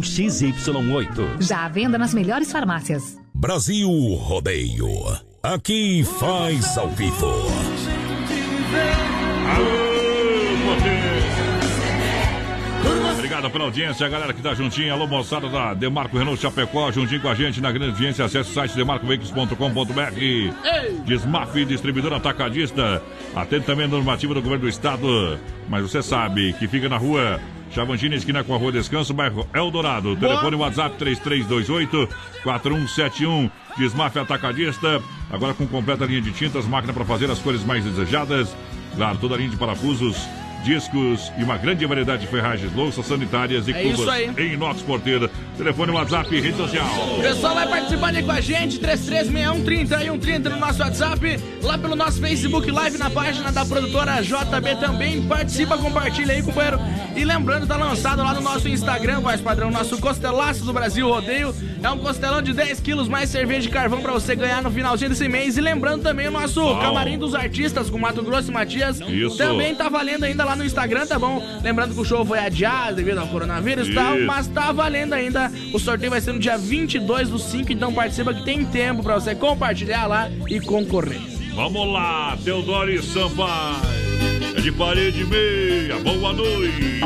[SPEAKER 27] XY8.
[SPEAKER 28] Já à venda nas melhores farmácias.
[SPEAKER 12] Brasil Rodeio. Aqui faz ao vivo.
[SPEAKER 2] Obrigado pela audiência, a galera que tá juntinha. Alô, moçada da Demarco Renault Chapecó, juntinho com a gente na grande audiência. Acesse o site demarcoveículos.com.br. Desmaf, distribuidor atacadista. Atende também a normativa do governo do estado. Mas você sabe que fica na rua Chavantina, esquina com a Rua Descanso, bairro Eldorado. Telefone WhatsApp 3328-4171. Desmaf Atacadista. Agora com completa linha de tintas, máquina para fazer as cores mais desejadas. Claro, toda a linha de parafusos discos e uma grande variedade de ferragens, louças sanitárias e
[SPEAKER 5] É
[SPEAKER 2] cubas em inox porteira. Telefone, WhatsApp e rede social.
[SPEAKER 5] O pessoal vai participando aí com a gente, 336130 e 130 no nosso WhatsApp, lá pelo nosso Facebook Live na página da produtora JB também. Participa, compartilha aí, companheiro. E lembrando, tá lançado lá no nosso Instagram, voz padrão, nosso Costelaço do Brasil Rodeio. É um costelão de 10 quilos mais cerveja de carvão pra você ganhar no finalzinho desse mês. E lembrando também o nosso. Camarim dos Artistas com Mato Grosso e Matias.
[SPEAKER 2] Isso.
[SPEAKER 5] Também tá valendo ainda lá no Instagram, tá bom? Lembrando que o show foi adiado devido ao coronavírus e tal, mas tá valendo ainda. O sorteio vai ser no dia 22 do 5, então participa que tem tempo pra você compartilhar lá e concorrer.
[SPEAKER 2] Vamos lá, Teodoro e Sampaio. É de parede e meia. Boa noite.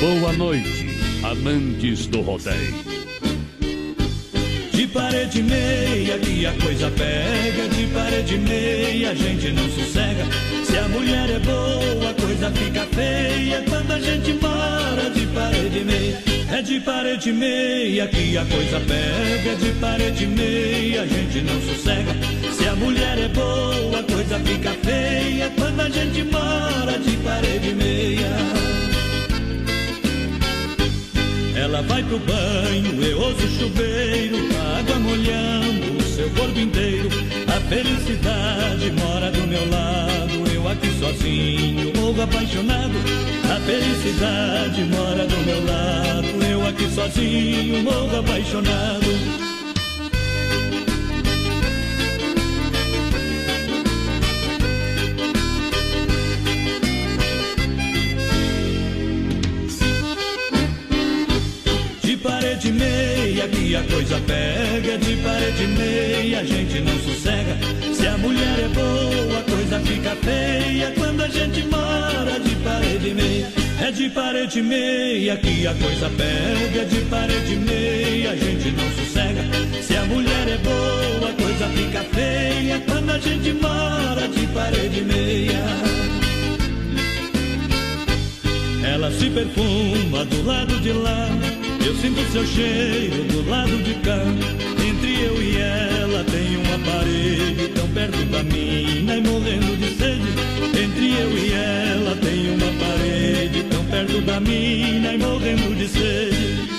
[SPEAKER 36] Boa noite, amantes do rodeio.
[SPEAKER 4] De parede meia que a coisa pega, de parede meia a gente não sossega. Se a mulher é boa, a coisa fica feia quando a gente mora de parede meia. É de parede meia que a coisa pega, de parede meia a gente não sossega. Se a mulher é boa, a coisa fica feia quando a gente mora de parede meia. Ela vai pro banho, eu ouço o chuveiro, a água molhando o seu corpo inteiro. A felicidade mora do meu lado, eu aqui sozinho, morro apaixonado. A felicidade mora do meu lado, eu aqui sozinho, morro apaixonado. Parede meia que a coisa pega, de parede meia a gente não sossega. Se a mulher é boa, a coisa fica feia quando a gente mora de parede meia. É de parede meia que a coisa pega, de parede meia a gente não sossega. Se a mulher é boa, a coisa fica feia quando a gente mora de parede meia. Ela se perfuma do lado de lá. Eu sinto seu cheiro do lado de cá. Entre eu e ela tem uma parede tão perto da mina e morrendo de sede. Entre eu e ela tem uma parede tão perto da mina e morrendo de sede.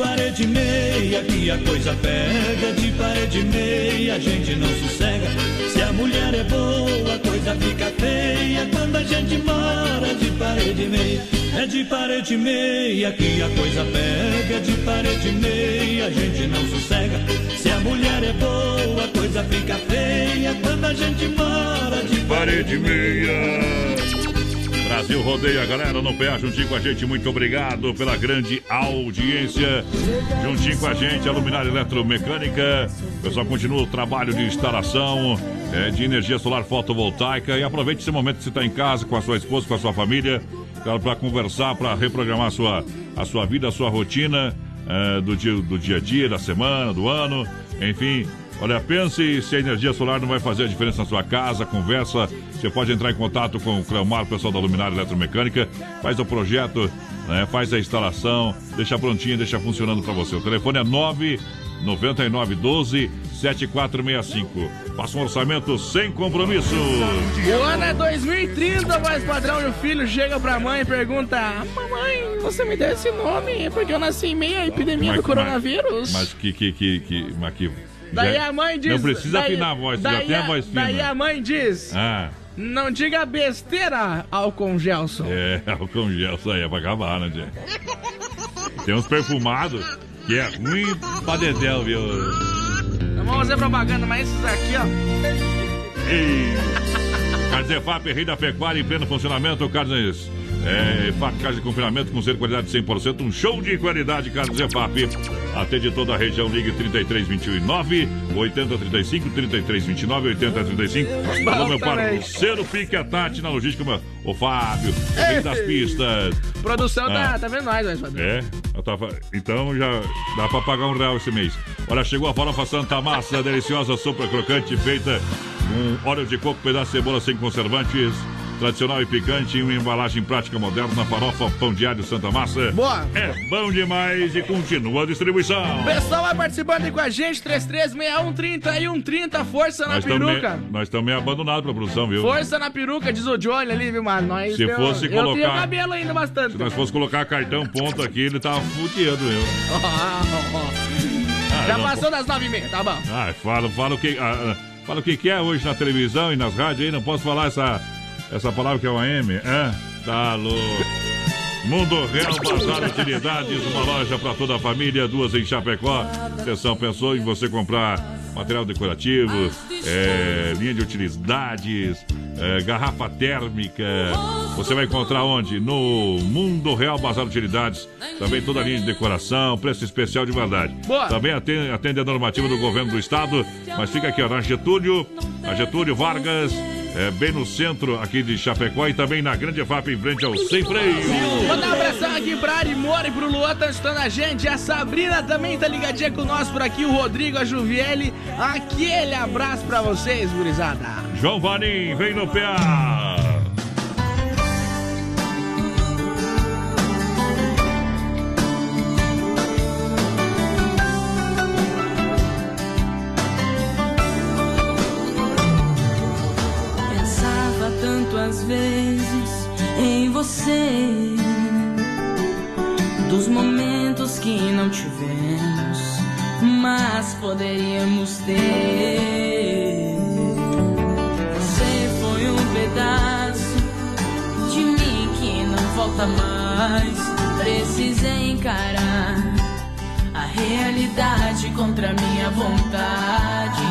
[SPEAKER 4] Parede meia que a coisa pega, de parede meia a gente não sossega. Se a mulher é boa, a coisa fica feia quando a gente mora de parede meia. É de parede meia que a coisa pega, de parede meia a gente não sossega. Se a mulher é boa, a coisa fica feia quando a gente mora de
[SPEAKER 2] Parede meia. Brasil rodeia, galera, no PA juntinho com a gente. Muito obrigado pela grande audiência. Juntinho com a gente, a Luminária Eletromecânica. O pessoal continua o trabalho de instalação é, de energia solar fotovoltaica. E aproveite esse momento que você está em casa com a sua esposa, com a sua família, para conversar, para reprogramar a sua, a sua vida, a sua rotina é, do, dia, do dia a dia, da semana, do ano. Enfim, Olha, pense se a energia solar não vai fazer a diferença na sua casa, conversa. Você pode entrar em contato com o Cleomar, o pessoal da Luminária Eletromecânica, faz o projeto né? Faz a instalação, deixa prontinho, deixa funcionando para você. O telefone é 99912 7465. Faça um orçamento sem compromisso.
[SPEAKER 5] O ano é 2030, mas padrão e o filho chega pra mãe e pergunta: Mamãe, você me deu esse nome? É porque eu nasci em meio à epidemia do coronavírus.
[SPEAKER 2] Mas, mas que, que, que, que, mas que
[SPEAKER 5] daí
[SPEAKER 2] já-
[SPEAKER 5] a mãe diz.
[SPEAKER 2] Não precisa
[SPEAKER 5] daí-
[SPEAKER 2] afinar a voz, já tem a voz fina.
[SPEAKER 5] Daí a mãe diz:
[SPEAKER 2] Ah,
[SPEAKER 5] Não diga besteira, Alcon Gelson.
[SPEAKER 2] é, álcool gel, isso aí é pra acabar, né, Tchê? Tem uns perfumados que é ruim pra dedéu, viu?
[SPEAKER 5] Não vamos fazer propaganda, mas esses aqui, ó.
[SPEAKER 2] Ei. Carnes EFAP, Rei da Pecuária em pleno funcionamento. Carnes é, carne de confinamento com ser qualidade 100%. Um show de qualidade, Carnes EFAP. Atende toda a região, ligue 3329 8035, 3329 8035. Alô, meu parceiro Pique a Tati na logística, meu- o Fábio, Rei das Pistas.
[SPEAKER 5] Produção tá,
[SPEAKER 2] Ah.
[SPEAKER 5] tá vendo nós, mas padrão.
[SPEAKER 2] É, eu tava... então já dá pra pagar um real esse mês. Olha, chegou a farofa Santa Massa, deliciosa, super crocante, feita com óleo de coco, pedaço de cebola sem conservantes, tradicional e picante, em uma embalagem prática moderna, farofa pão diário Santa Massa.
[SPEAKER 5] Boa!
[SPEAKER 2] É bom demais e continua a distribuição.
[SPEAKER 5] Pessoal vai participando aí com a gente, 336130 e 130, força na
[SPEAKER 2] Nós
[SPEAKER 5] peruca.
[SPEAKER 2] meio, nós estamos meio abandonados pra produção, viu?
[SPEAKER 5] Força na peruca, diz o Johnny ali, viu, mano? Nós
[SPEAKER 2] Se
[SPEAKER 5] temos-
[SPEAKER 2] fosse
[SPEAKER 5] Eu tenho
[SPEAKER 2] colocar-
[SPEAKER 5] cabelo ainda bastante.
[SPEAKER 2] Se nós fosse colocar cartão ponto aqui, ele tava fudido, viu? Ah,
[SPEAKER 5] Já passou das nove e meia, tá bom.
[SPEAKER 2] Ah, fala, fala o que. ah, ah, fala o que, que é hoje na televisão e nas rádios aí, não posso falar essa, essa palavra que é uma M, é? Tá louco. Mundo Real Bazar Utilidades, uma loja para toda a família, duas em Chapecó. Atenção, pensou em você comprar material decorativo, é, linha de utilidades, é, garrafa térmica. Você vai encontrar onde? No Mundo Real Bazar Utilidades. Também toda a linha de decoração, preço especial de verdade.
[SPEAKER 5] Boa.
[SPEAKER 2] Também atende, atende a normativa do governo do estado, mas fica aqui, ó, na Getúlio, a Getúlio Vargas, é, bem no centro aqui de Chapecó e também na Grande FAP, em frente ao Sem Freio.
[SPEAKER 5] Mandar um abração aqui pra Ari Moura e pro Luan, tá escutando a gente. A Sabrina também tá ligadinha com nós por aqui. O Rodrigo, a Juviele. Aquele abraço pra vocês, gurizada.
[SPEAKER 2] João Vanim, vem no pé.
[SPEAKER 23] Você, dos momentos que não tivemos, mas poderíamos ter. Você foi um pedaço de mim que não volta mais. Precisei encarar a realidade contra minha vontade.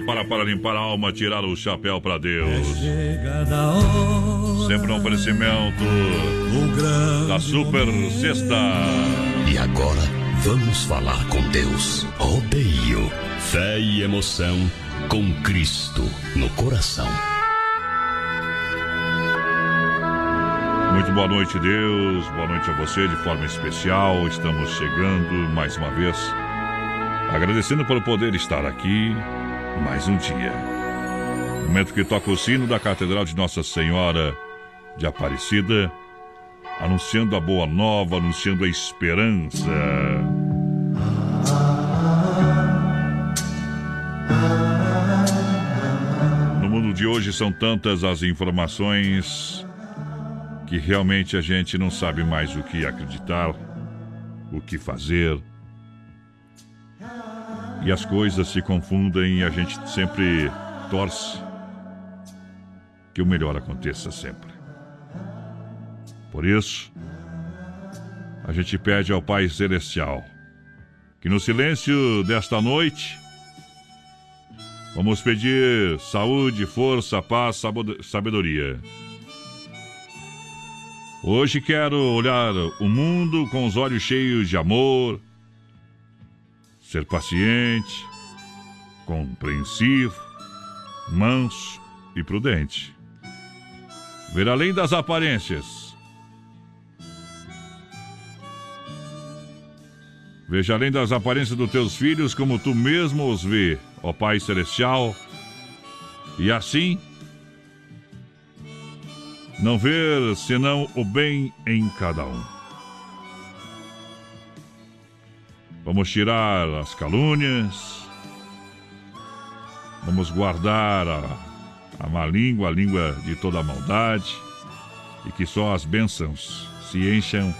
[SPEAKER 2] Para para limpar a alma, tirar o chapéu para Deus. Sempre um oferecimento da Super Sexta.
[SPEAKER 37] E agora, vamos falar com Deus. Rodeio. Fé e emoção com Cristo no coração.
[SPEAKER 2] Muito boa noite, Deus. Boa noite a você de forma especial. Estamos chegando mais uma vez, agradecendo pelo poder estar aqui mais um dia. Momento que toca o sino da Catedral de Nossa Senhora de Aparecida, anunciando a boa nova, anunciando a esperança. No mundo de hoje são tantas as informações que realmente a gente não sabe mais o que acreditar, o que fazer. E as coisas se confundem e a gente sempre torce que o melhor aconteça sempre. Por isso, a gente pede ao Pai Celestial que no silêncio desta noite vamos pedir saúde, força, paz, sabedoria. Hoje quero olhar o mundo com os olhos cheios de amor, ser paciente, compreensivo, manso e prudente. Ver além das aparências. Veja além das aparências dos teus filhos como tu mesmo os vê, ó Pai Celestial, e assim não ver senão o bem em cada um. Vamos tirar as calúnias, vamos guardar a, a má língua, a língua de toda a maldade, e que só as bênçãos se encham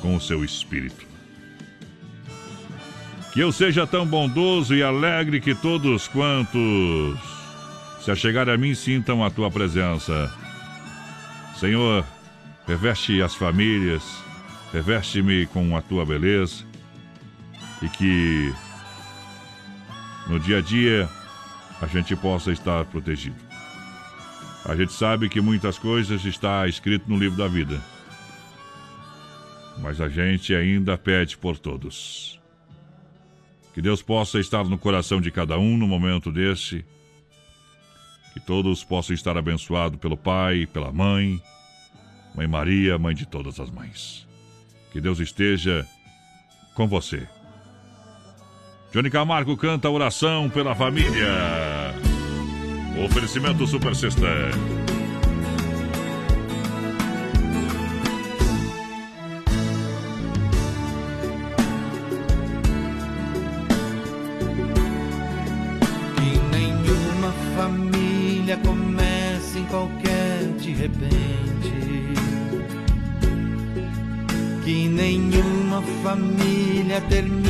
[SPEAKER 2] com o seu espírito. Que eu seja tão bondoso e alegre que todos quantos se achegarem a mim sintam a tua presença. Senhor, reveste as famílias, reveste-me com a tua beleza e que no dia a dia a gente possa estar protegido. A gente sabe que muitas coisas está escrito no livro da vida, mas a gente ainda pede por todos. Que Deus possa estar no coração de cada um no momento desse que todos possam estar abençoados pelo Pai, pela Mãe, Mãe Maria, Mãe de todas as mães. Que Deus esteja com você. Johnny Camargo canta oração pela família. Oferecimento Super Sexta.
[SPEAKER 13] que nenhuma família termine por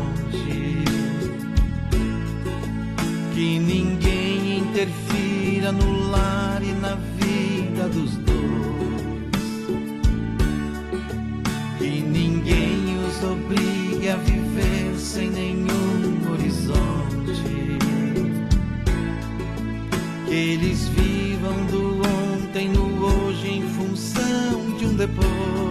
[SPEAKER 13] Que ninguém interfira no lar e na vida dos dois. Que ninguém os obrigue a viver sem nenhum horizonte. Que eles vivam do ontem no hoje em função de um depois.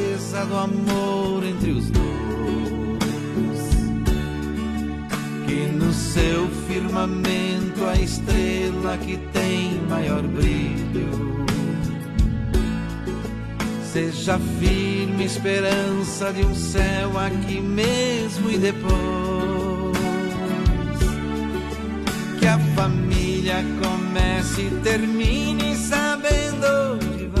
[SPEAKER 13] do amor entre os dois. Que no seu firmamento a estrela que tem maior brilho seja firme esperança de um céu aqui mesmo e depois que a família comece e termine sabendo onde vai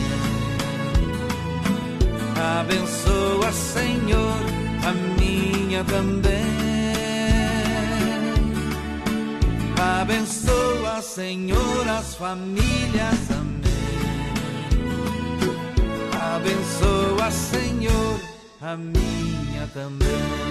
[SPEAKER 13] Abençoa, Senhor, a minha também. Abençoa, Senhor, as famílias, amém. Abençoa, Senhor, a minha também.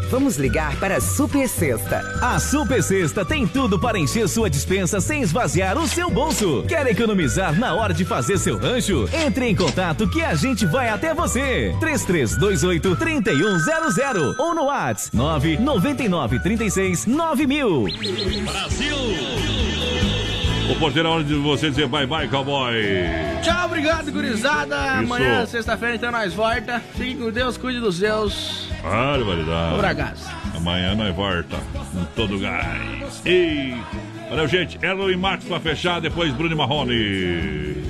[SPEAKER 33] Vamos ligar para a Super Sexta.
[SPEAKER 26] A Super Sexta tem tudo para encher sua dispensa sem esvaziar o seu bolso. Quer economizar na hora de fazer seu rancho? Entre em contato que a gente vai até você. 3328 3100 ou no WhatsApp 999 36 9000.
[SPEAKER 2] Brasil! O porteiro é hora de você dizer bye bye, cowboy.
[SPEAKER 5] Tchau, obrigado, gurizada. Amanhã, sexta-feira, então nós volta. Fiquem com Deus, cuide dos seus.
[SPEAKER 2] Barbaridade.
[SPEAKER 5] Vamos pra casa.
[SPEAKER 2] Amanhã nós volta com todo gás. E valeu, gente. Erlo e Marcos pra fechar, depois Bruno e Marrone.